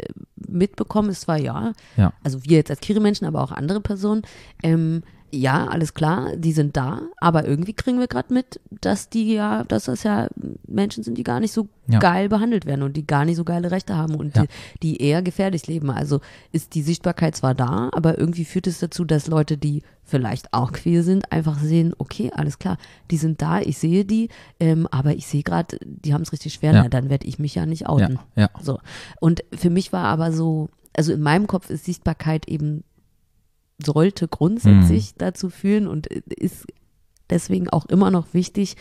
Speaker 3: mitbekommen, ist zwar ja,
Speaker 2: Ja.
Speaker 3: also wir jetzt als Queere-Menschen, aber auch andere Personen, ähm, ja, alles klar, die sind da, aber irgendwie kriegen wir gerade mit, dass die ja, dass das ja Menschen sind, die gar nicht so
Speaker 2: Ja.
Speaker 3: geil behandelt werden und die gar nicht so geile Rechte haben und
Speaker 2: Ja.
Speaker 3: die, die eher gefährlich leben. Also ist die Sichtbarkeit zwar da, aber irgendwie führt es dazu, dass Leute, die vielleicht auch queer sind, einfach sehen, okay, alles klar, die sind da, ich sehe die, ähm, aber ich sehe gerade, die haben es richtig schwer,
Speaker 2: Ja.
Speaker 3: na, dann werde ich mich ja nicht outen.
Speaker 2: ja.
Speaker 3: So. Und für mich war aber so, also in meinem Kopf ist Sichtbarkeit eben, sollte grundsätzlich dazu führen und ist deswegen auch immer noch wichtig,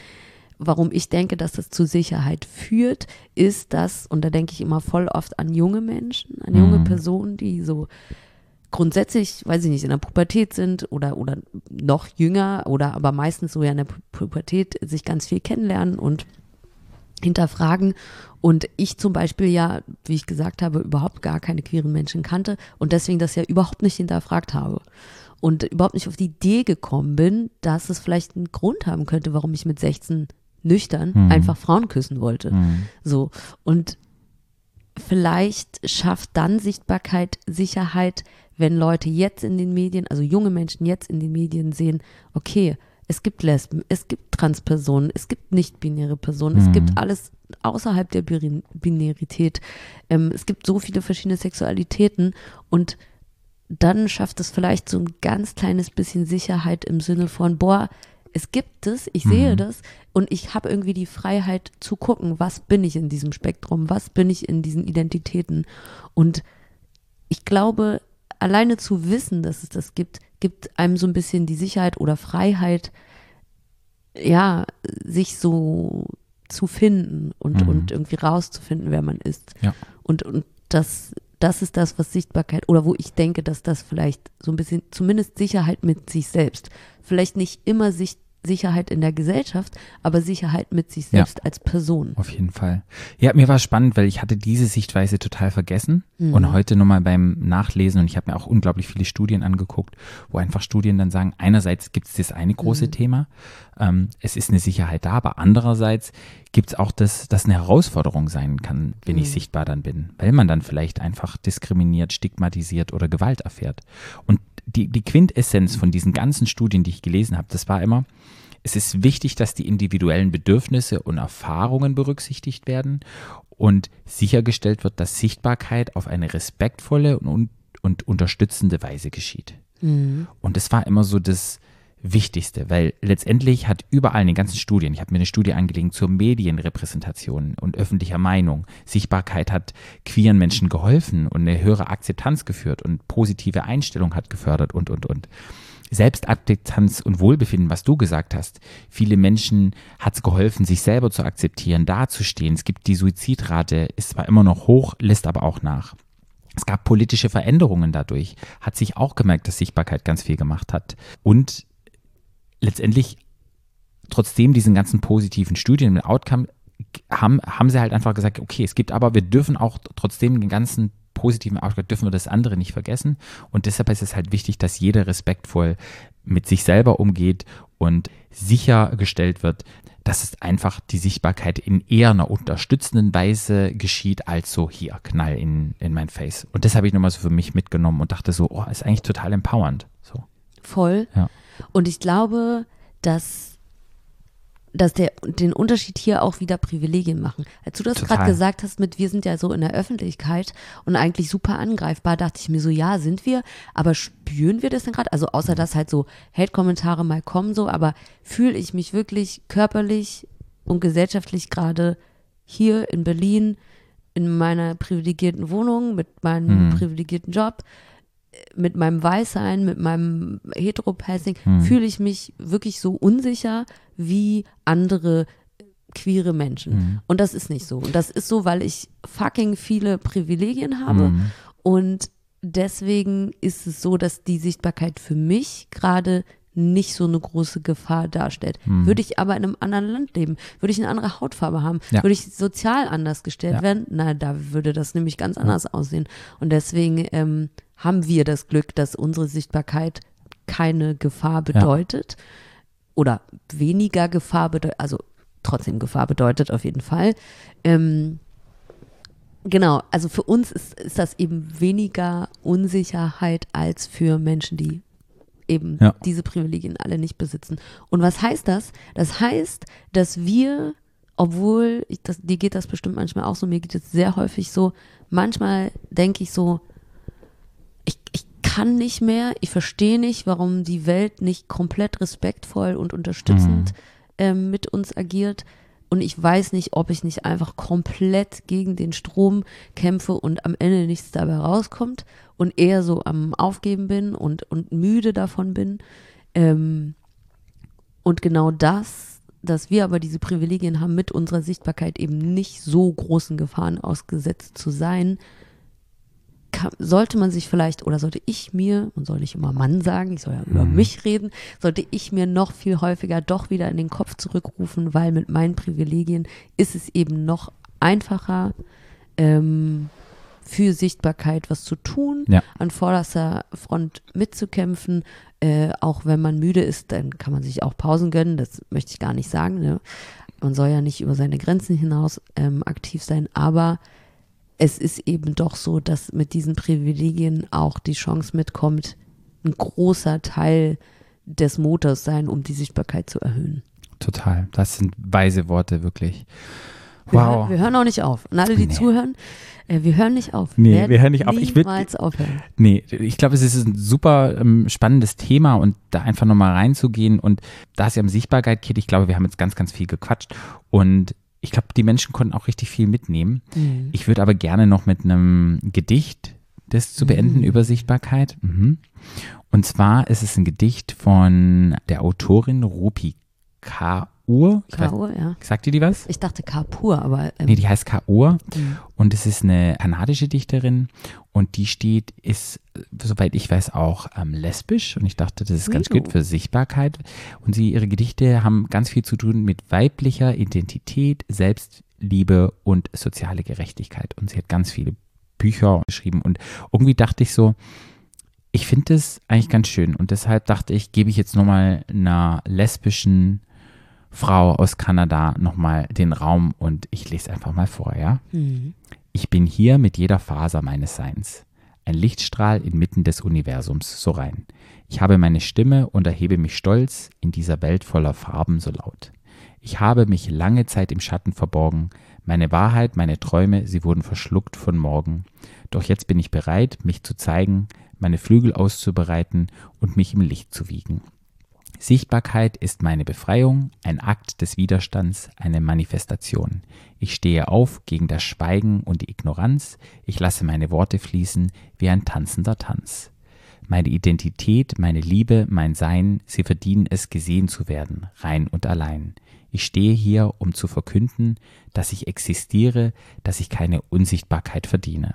Speaker 3: warum ich denke, dass das zu Sicherheit führt, ist das, und da denke ich immer voll oft an junge Menschen, an junge
Speaker 2: Mhm.
Speaker 3: Personen, die so grundsätzlich, weiß ich nicht, in der Pubertät sind oder, oder noch jünger oder aber meistens so ja in der Pu- Pubertät sich ganz viel kennenlernen und hinterfragen. Und ich zum Beispiel ja, wie ich gesagt habe, überhaupt gar keine queeren Menschen kannte und deswegen das ja überhaupt nicht hinterfragt habe. Und überhaupt nicht auf die Idee gekommen bin, dass es vielleicht einen Grund haben könnte, warum ich mit 16 nüchtern
Speaker 2: Mhm.
Speaker 3: einfach Frauen küssen wollte.
Speaker 2: Mhm.
Speaker 3: So. Und vielleicht schafft dann Sichtbarkeit Sicherheit, wenn Leute jetzt in den Medien, also junge Menschen jetzt in den Medien sehen, okay, es gibt Lesben, es gibt Transpersonen, es gibt nicht-binäre Personen, es
Speaker 2: Mhm.
Speaker 3: gibt alles außerhalb der Biri- Binarität. Ähm, es gibt so viele verschiedene Sexualitäten und dann schafft es vielleicht so ein ganz kleines bisschen Sicherheit im Sinne von, boah, es gibt es, ich sehe
Speaker 2: Mhm.
Speaker 3: das und ich habe irgendwie die Freiheit zu gucken, was bin ich in diesem Spektrum, was bin ich in diesen Identitäten. Und ich glaube, alleine zu wissen, dass es das gibt, gibt einem so ein bisschen die Sicherheit oder Freiheit, ja, sich so zu finden und,
Speaker 2: Mhm.
Speaker 3: und irgendwie rauszufinden, wer man ist.
Speaker 2: Ja.
Speaker 3: Und, und das, das ist das, was Sichtbarkeit oder wo ich denke, dass das vielleicht so ein bisschen, zumindest Sicherheit mit sich selbst, vielleicht nicht immer Sicht, Sicherheit in der Gesellschaft, aber Sicherheit mit sich
Speaker 2: Ja.
Speaker 3: selbst als Person.
Speaker 2: Auf jeden Fall. Ja, mir war spannend, weil ich hatte diese Sichtweise total vergessen
Speaker 3: Mhm.
Speaker 2: und heute nochmal beim Nachlesen und ich habe mir auch unglaublich viele Studien angeguckt, wo einfach Studien dann sagen, einerseits gibt es das eine große
Speaker 3: Mhm.
Speaker 2: Thema, ähm, es ist eine Sicherheit da, aber andererseits gibt es auch das, dass eine Herausforderung sein kann, wenn ich
Speaker 3: Mhm.
Speaker 2: sichtbar dann bin, weil man dann vielleicht einfach diskriminiert, stigmatisiert oder Gewalt erfährt. Und die, die Quintessenz von diesen ganzen Studien, die ich gelesen habe, das war immer, es ist wichtig, dass die individuellen Bedürfnisse und Erfahrungen berücksichtigt werden und sichergestellt wird, dass Sichtbarkeit auf eine respektvolle und, und unterstützende Weise geschieht.
Speaker 3: Mhm.
Speaker 2: Und das war immer so das Wichtigste, weil letztendlich hat überall in den ganzen Studien, ich habe mir eine Studie angelegt zur Medienrepräsentation und öffentlicher Meinung, Sichtbarkeit hat queeren Menschen geholfen und eine höhere Akzeptanz geführt und positive Einstellung hat gefördert und, und, und. Selbstakzeptanz und Wohlbefinden, was du gesagt hast. Viele Menschen hat es geholfen, sich selber zu akzeptieren, dazustehen. Es gibt die Suizidrate, ist zwar immer noch hoch, lässt aber auch nach. Es gab politische Veränderungen dadurch, hat sich auch gemerkt, dass Sichtbarkeit ganz viel gemacht hat. Und letztendlich, trotzdem diesen ganzen positiven Studien und Outcome, haben, haben sie halt einfach gesagt, okay, es gibt aber, wir dürfen auch trotzdem den ganzen positiven Ausschlag, dürfen wir das andere nicht vergessen. Und deshalb ist es halt wichtig, dass jeder respektvoll mit sich selber umgeht und sichergestellt wird, dass es einfach die Sichtbarkeit in eher einer unterstützenden Weise geschieht, als so hier, Knall in, in mein Face. Und das habe ich nochmal so für mich mitgenommen und dachte so, oh, ist eigentlich total empowernd. So.
Speaker 3: Voll.
Speaker 2: Ja.
Speaker 3: Und ich glaube, dass dass der, den Unterschied hier auch wieder Privilegien machen. Als du das gerade gesagt hast mit, wir sind ja so in der Öffentlichkeit und eigentlich super angreifbar, dachte ich mir so, ja, sind wir, aber spüren wir das denn gerade? Also außer dass halt so Hate-Kommentare mal kommen so, aber fühle ich mich wirklich körperlich und gesellschaftlich gerade hier in Berlin in meiner privilegierten Wohnung mit meinem
Speaker 2: Mhm.
Speaker 3: privilegierten Job mit meinem Weißsein, mit meinem Heteropassing,
Speaker 2: Hm.
Speaker 3: fühle ich mich wirklich so unsicher wie andere queere Menschen.
Speaker 2: Mhm.
Speaker 3: Und das ist nicht so. Und das ist so, weil ich fucking viele Privilegien habe.
Speaker 2: Mhm.
Speaker 3: Und deswegen ist es so, dass die Sichtbarkeit für mich gerade nicht so eine große Gefahr darstellt.
Speaker 2: Mhm.
Speaker 3: Würde ich aber in einem anderen Land leben, würde ich eine andere Hautfarbe haben,
Speaker 2: Ja.
Speaker 3: würde ich sozial anders gestellt
Speaker 2: Ja.
Speaker 3: werden, na, da würde das nämlich ganz anders aussehen. Und deswegen ähm, haben wir das Glück, dass unsere Sichtbarkeit keine Gefahr bedeutet oder weniger Gefahr bedeutet, also trotzdem Gefahr bedeutet auf jeden Fall. Ähm, genau, also für uns ist, ist das eben weniger Unsicherheit als für Menschen, die eben
Speaker 2: Ja.
Speaker 3: diese Privilegien alle nicht besitzen. Und was heißt das? Das heißt, dass wir, obwohl, ich, das, dir geht das bestimmt manchmal auch so, mir geht es sehr häufig so, manchmal denke ich so, ich, ich kann nicht mehr, ich verstehe nicht, warum die Welt nicht komplett respektvoll und unterstützend ähm, mit uns agiert. Und ich weiß nicht, ob ich nicht einfach komplett gegen den Strom kämpfe und am Ende nichts dabei rauskommt und eher so am Aufgeben bin und, und müde davon bin. Ähm, und genau das, dass wir aber diese Privilegien haben, mit unserer Sichtbarkeit eben nicht so großen Gefahren ausgesetzt zu sein, kann, sollte man sich vielleicht, oder sollte ich mir, man soll nicht immer Mann sagen, ich soll ja über mich reden, sollte ich mir noch viel häufiger doch wieder in den Kopf zurückrufen, weil mit meinen Privilegien ist es eben noch einfacher, ähm, für Sichtbarkeit was zu tun,
Speaker 2: Ja.
Speaker 3: an vorderster Front mitzukämpfen. Äh, auch wenn man müde ist, dann kann man sich auch Pausen gönnen, das möchte ich gar nicht sagen. Ne? Man soll ja nicht über seine Grenzen hinaus ähm, aktiv sein, aber es ist eben doch so, dass mit diesen Privilegien auch die Chance mitkommt, ein großer Teil des Motors sein, um die Sichtbarkeit zu erhöhen.
Speaker 2: Total. Das sind weise Worte, wirklich.
Speaker 3: Wir,
Speaker 2: Wow.
Speaker 3: hören, wir hören auch nicht auf. Und alle, die
Speaker 2: Nee.
Speaker 3: zuhören, wir hören nicht auf.
Speaker 2: Nee,
Speaker 3: werden
Speaker 2: wir hören nicht auf. Ich
Speaker 3: niemals aufhören.
Speaker 2: Nee, ich glaube, es ist ein super ähm, spannendes Thema und da einfach nochmal reinzugehen und da es ja um Sichtbarkeit geht, ich glaube, wir haben jetzt ganz, ganz viel gequatscht und ich glaube, die Menschen konnten auch richtig viel mitnehmen.
Speaker 3: Mhm.
Speaker 2: Ich würde aber gerne noch mit einem Gedicht das zu beenden über Sichtbarkeit. Mhm. Und zwar ist es ein Gedicht von der Autorin Rupi Kaur.
Speaker 3: K.O., ja.
Speaker 2: Sagt ihr die was?
Speaker 3: Ich dachte Kapur, aber ähm,
Speaker 2: Nee, die heißt Kaur
Speaker 3: Mhm.
Speaker 2: und es ist eine kanadische Dichterin und die steht, ist, soweit ich weiß, auch ähm, lesbisch und ich dachte, das ist ganz
Speaker 3: Ui.
Speaker 2: gut für Sichtbarkeit und sie, ihre Gedichte haben ganz viel zu tun mit weiblicher Identität, Selbstliebe und soziale Gerechtigkeit und sie hat ganz viele Bücher geschrieben und irgendwie dachte ich so, ich finde das eigentlich ganz schön und deshalb dachte ich, gebe ich jetzt nochmal einer lesbischen Frau aus Kanada nochmal den Raum und ich lese einfach mal vor, ja?
Speaker 3: Mhm.
Speaker 2: Ich bin hier mit jeder Faser meines Seins. Ein Lichtstrahl inmitten des Universums so rein. Ich habe meine Stimme und erhebe mich stolz in dieser Welt voller Farben so laut. Ich habe mich lange Zeit im Schatten verborgen. Meine Wahrheit, meine Träume, sie wurden verschluckt von morgen. Doch jetzt bin ich bereit, mich zu zeigen, meine Flügel auszubereiten und mich im Licht zu wiegen. Sichtbarkeit ist meine Befreiung, ein Akt des Widerstands, eine Manifestation. Ich stehe auf gegen das Schweigen und die Ignoranz, ich lasse meine Worte fließen wie ein tanzender Tanz. Meine Identität, meine Liebe, mein Sein, sie verdienen es, gesehen zu werden, rein und allein. Ich stehe hier, um zu verkünden, dass ich existiere, dass ich keine Unsichtbarkeit verdiene.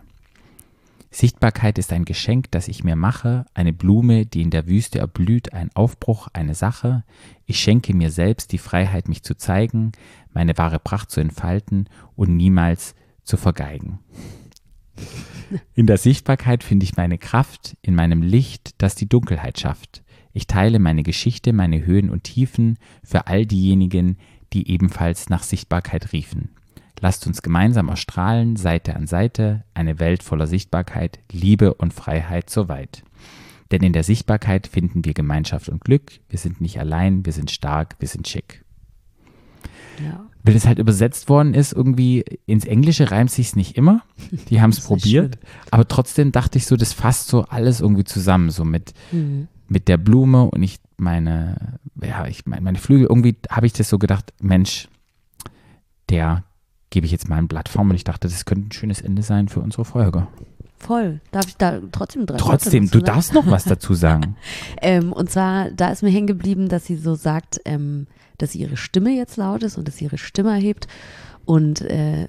Speaker 2: Sichtbarkeit ist ein Geschenk, das ich mir mache, eine Blume, die in der Wüste erblüht, ein Aufbruch, eine Sache. Ich schenke mir selbst die Freiheit, mich zu zeigen, meine wahre Pracht zu entfalten und niemals zu vergeigen. In der Sichtbarkeit finde ich meine Kraft, in meinem Licht, das die Dunkelheit schafft. Ich teile meine Geschichte, meine Höhen und Tiefen für all diejenigen, die ebenfalls nach Sichtbarkeit riefen. Lasst uns gemeinsam erstrahlen, Seite an Seite, eine Welt voller Sichtbarkeit, Liebe und Freiheit soweit. Denn in der Sichtbarkeit finden wir Gemeinschaft und Glück. Wir sind nicht allein, wir sind stark, wir sind schick.
Speaker 3: Ja.
Speaker 2: Wenn es halt übersetzt worden ist, irgendwie ins Englische reimt sich's nicht immer. Die haben es probiert. Aber trotzdem dachte ich so, das fasst so alles irgendwie zusammen, so mit,
Speaker 3: Mhm.
Speaker 2: mit der Blume und ich meine, ja, ich meine, meine Flügel, irgendwie habe ich das so gedacht, Mensch, der gebe ich jetzt mal ein Blatt Form und ich dachte, das könnte ein schönes Ende sein für unsere Folge.
Speaker 3: Voll. Darf ich da trotzdem drei
Speaker 2: Trotzdem, du darfst noch was dazu sagen.
Speaker 3: Ähm, und zwar, da ist mir hängen geblieben, dass sie so sagt, ähm, dass ihre Stimme jetzt laut ist und dass sie ihre Stimme erhebt. Und äh,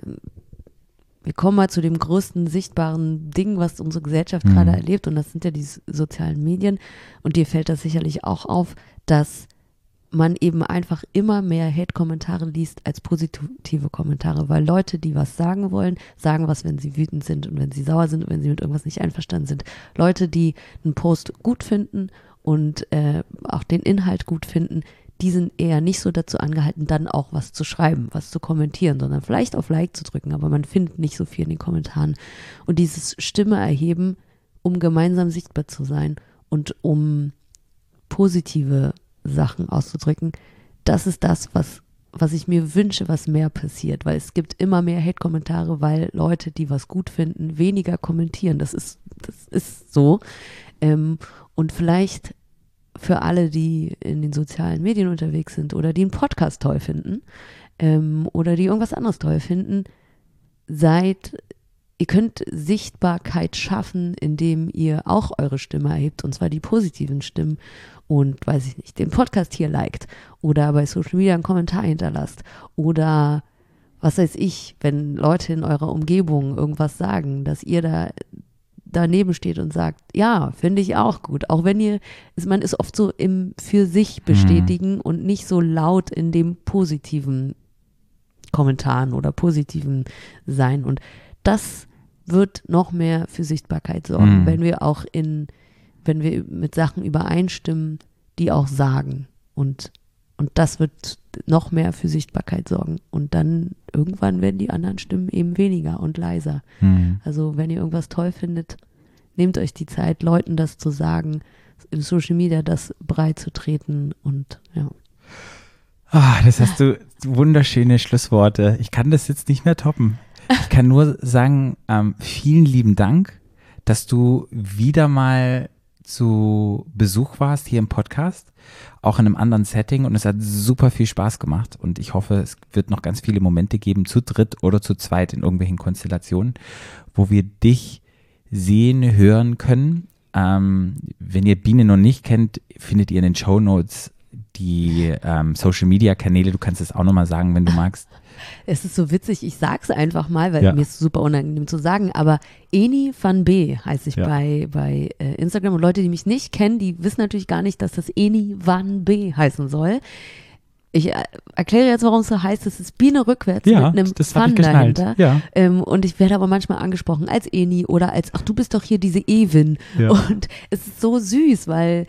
Speaker 3: wir kommen mal zu dem größten sichtbaren Ding, was unsere Gesellschaft
Speaker 2: Mhm.
Speaker 3: gerade erlebt. Und das sind ja die sozialen Medien. Und dir fällt das sicherlich auch auf, dass man eben einfach immer mehr Hate-Kommentare liest als positive Kommentare, weil Leute, die was sagen wollen, sagen was, wenn sie wütend sind und wenn sie sauer sind und wenn sie mit irgendwas nicht einverstanden sind. Leute, die einen Post gut finden und äh, auch den Inhalt gut finden, die sind eher nicht so dazu angehalten, dann auch was zu schreiben, was zu kommentieren, sondern vielleicht auf Like zu drücken, aber man findet nicht so viel in den Kommentaren. Und dieses Stimme erheben, um gemeinsam sichtbar zu sein und um positive Sachen auszudrücken, das ist das, was, was ich mir wünsche, was mehr passiert, weil es gibt immer mehr Hate-Kommentare, weil Leute, die was gut finden, weniger kommentieren. Das ist, das ist so. Ähm, und vielleicht für alle, die in den sozialen Medien unterwegs sind oder die einen Podcast toll finden ähm, oder die irgendwas anderes toll finden, seid, ihr könnt Sichtbarkeit schaffen, indem ihr auch eure Stimme erhebt, und zwar die positiven Stimmen und, weiß ich nicht, den Podcast hier liked oder bei Social Media einen Kommentar hinterlasst oder was weiß ich, wenn Leute in eurer Umgebung irgendwas sagen, dass ihr da daneben steht und sagt, ja, finde ich auch gut. Auch wenn ihr, man ist oft so im für sich bestätigen und nicht so laut in dem positiven Kommentaren oder positiven sein. Und das wird noch mehr für Sichtbarkeit sorgen,
Speaker 2: Mhm.
Speaker 3: wenn wir auch in, wenn wir mit Sachen übereinstimmen, die auch sagen. Und, und das wird noch mehr für Sichtbarkeit sorgen. Und dann irgendwann werden die anderen Stimmen eben weniger und leiser.
Speaker 2: Hm.
Speaker 3: Also wenn ihr irgendwas toll findet, nehmt euch die Zeit, Leuten das zu sagen, im Social Media das breit zu treten und ja.
Speaker 2: Ah, das hast du wunderschöne Schlussworte. Ich kann das jetzt nicht mehr toppen. Ich kann nur sagen, ähm, vielen lieben Dank, dass du wieder mal zu Besuch warst hier im Podcast, auch in einem anderen Setting und es hat super viel Spaß gemacht und ich hoffe, es wird noch ganz viele Momente geben, zu dritt oder zu zweit in irgendwelchen Konstellationen, wo wir dich sehen, hören können. Ähm, wenn ihr Biene noch nicht kennt, findet ihr in den Show Notes die ähm, Social Media Kanäle. Du kannst es auch nochmal sagen, wenn du magst.
Speaker 3: Es ist so witzig, ich sag's einfach mal, weil
Speaker 2: Ja.
Speaker 3: mir ist super unangenehm zu sagen, aber Eni van B heiße ich
Speaker 2: Ja.
Speaker 3: bei, bei äh, Instagram und Leute, die mich nicht kennen, die wissen natürlich gar nicht, dass das Eni van B heißen soll. Ich äh, erkläre jetzt, warum es so heißt. Es ist Biene rückwärts mit einem Fun dahinter.
Speaker 2: Ja.
Speaker 3: Ähm, und ich werde aber manchmal angesprochen als Eni oder als, ach, du bist doch hier diese Ewin.
Speaker 2: Ja.
Speaker 3: Und es ist so süß, weil,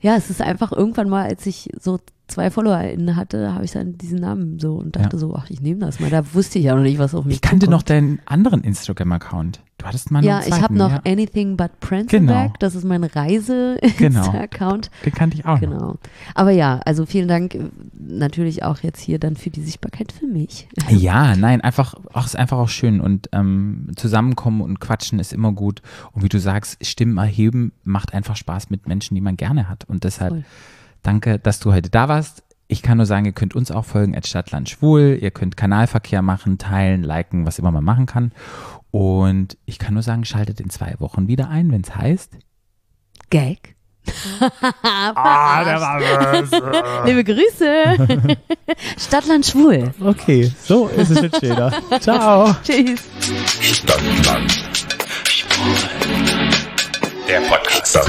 Speaker 3: ja, es ist einfach irgendwann mal, als ich so zwei FollowerInnen hatte, habe ich dann diesen Namen so und dachte
Speaker 2: Ja.
Speaker 3: so, ach, ich nehme das mal. Da wusste ich ja noch nicht, was auf mich
Speaker 2: Ich kannte noch deinen anderen Instagram-Account. Du hattest mal noch
Speaker 3: Ja,
Speaker 2: einen
Speaker 3: ich habe
Speaker 2: zweiten,
Speaker 3: noch
Speaker 2: ja.
Speaker 3: Anything But Pranzenberg.
Speaker 2: Genau.
Speaker 3: Das ist mein
Speaker 2: Genau.
Speaker 3: Reise-Account.
Speaker 2: Den kannte ich auch noch.
Speaker 3: Genau. Aber ja, also vielen Dank äh, natürlich auch jetzt hier dann für die Sichtbarkeit für mich.
Speaker 2: Ja, nein, einfach, auch ist einfach auch schön und ähm, zusammenkommen und quatschen ist immer gut. Und wie du sagst, Stimmen erheben macht einfach Spaß mit Menschen, die man gerne hat. Und deshalb
Speaker 3: Voll.
Speaker 2: Danke, dass du heute da warst. Ich kann nur sagen, ihr könnt uns auch folgen, at Stadtland Schwul. Ihr könnt Kanalverkehr machen, teilen, liken, was immer man machen kann. Und ich kann nur sagen, schaltet in zwei Wochen wieder ein, wenn es heißt.
Speaker 3: Gag.
Speaker 2: Ah, der war böse.
Speaker 3: Liebe Grüße. Stadtland schwul.
Speaker 2: Okay, so ist es jetzt jeder. Ciao.
Speaker 3: Tschüss.
Speaker 1: Stadtland.
Speaker 2: Der Podcast.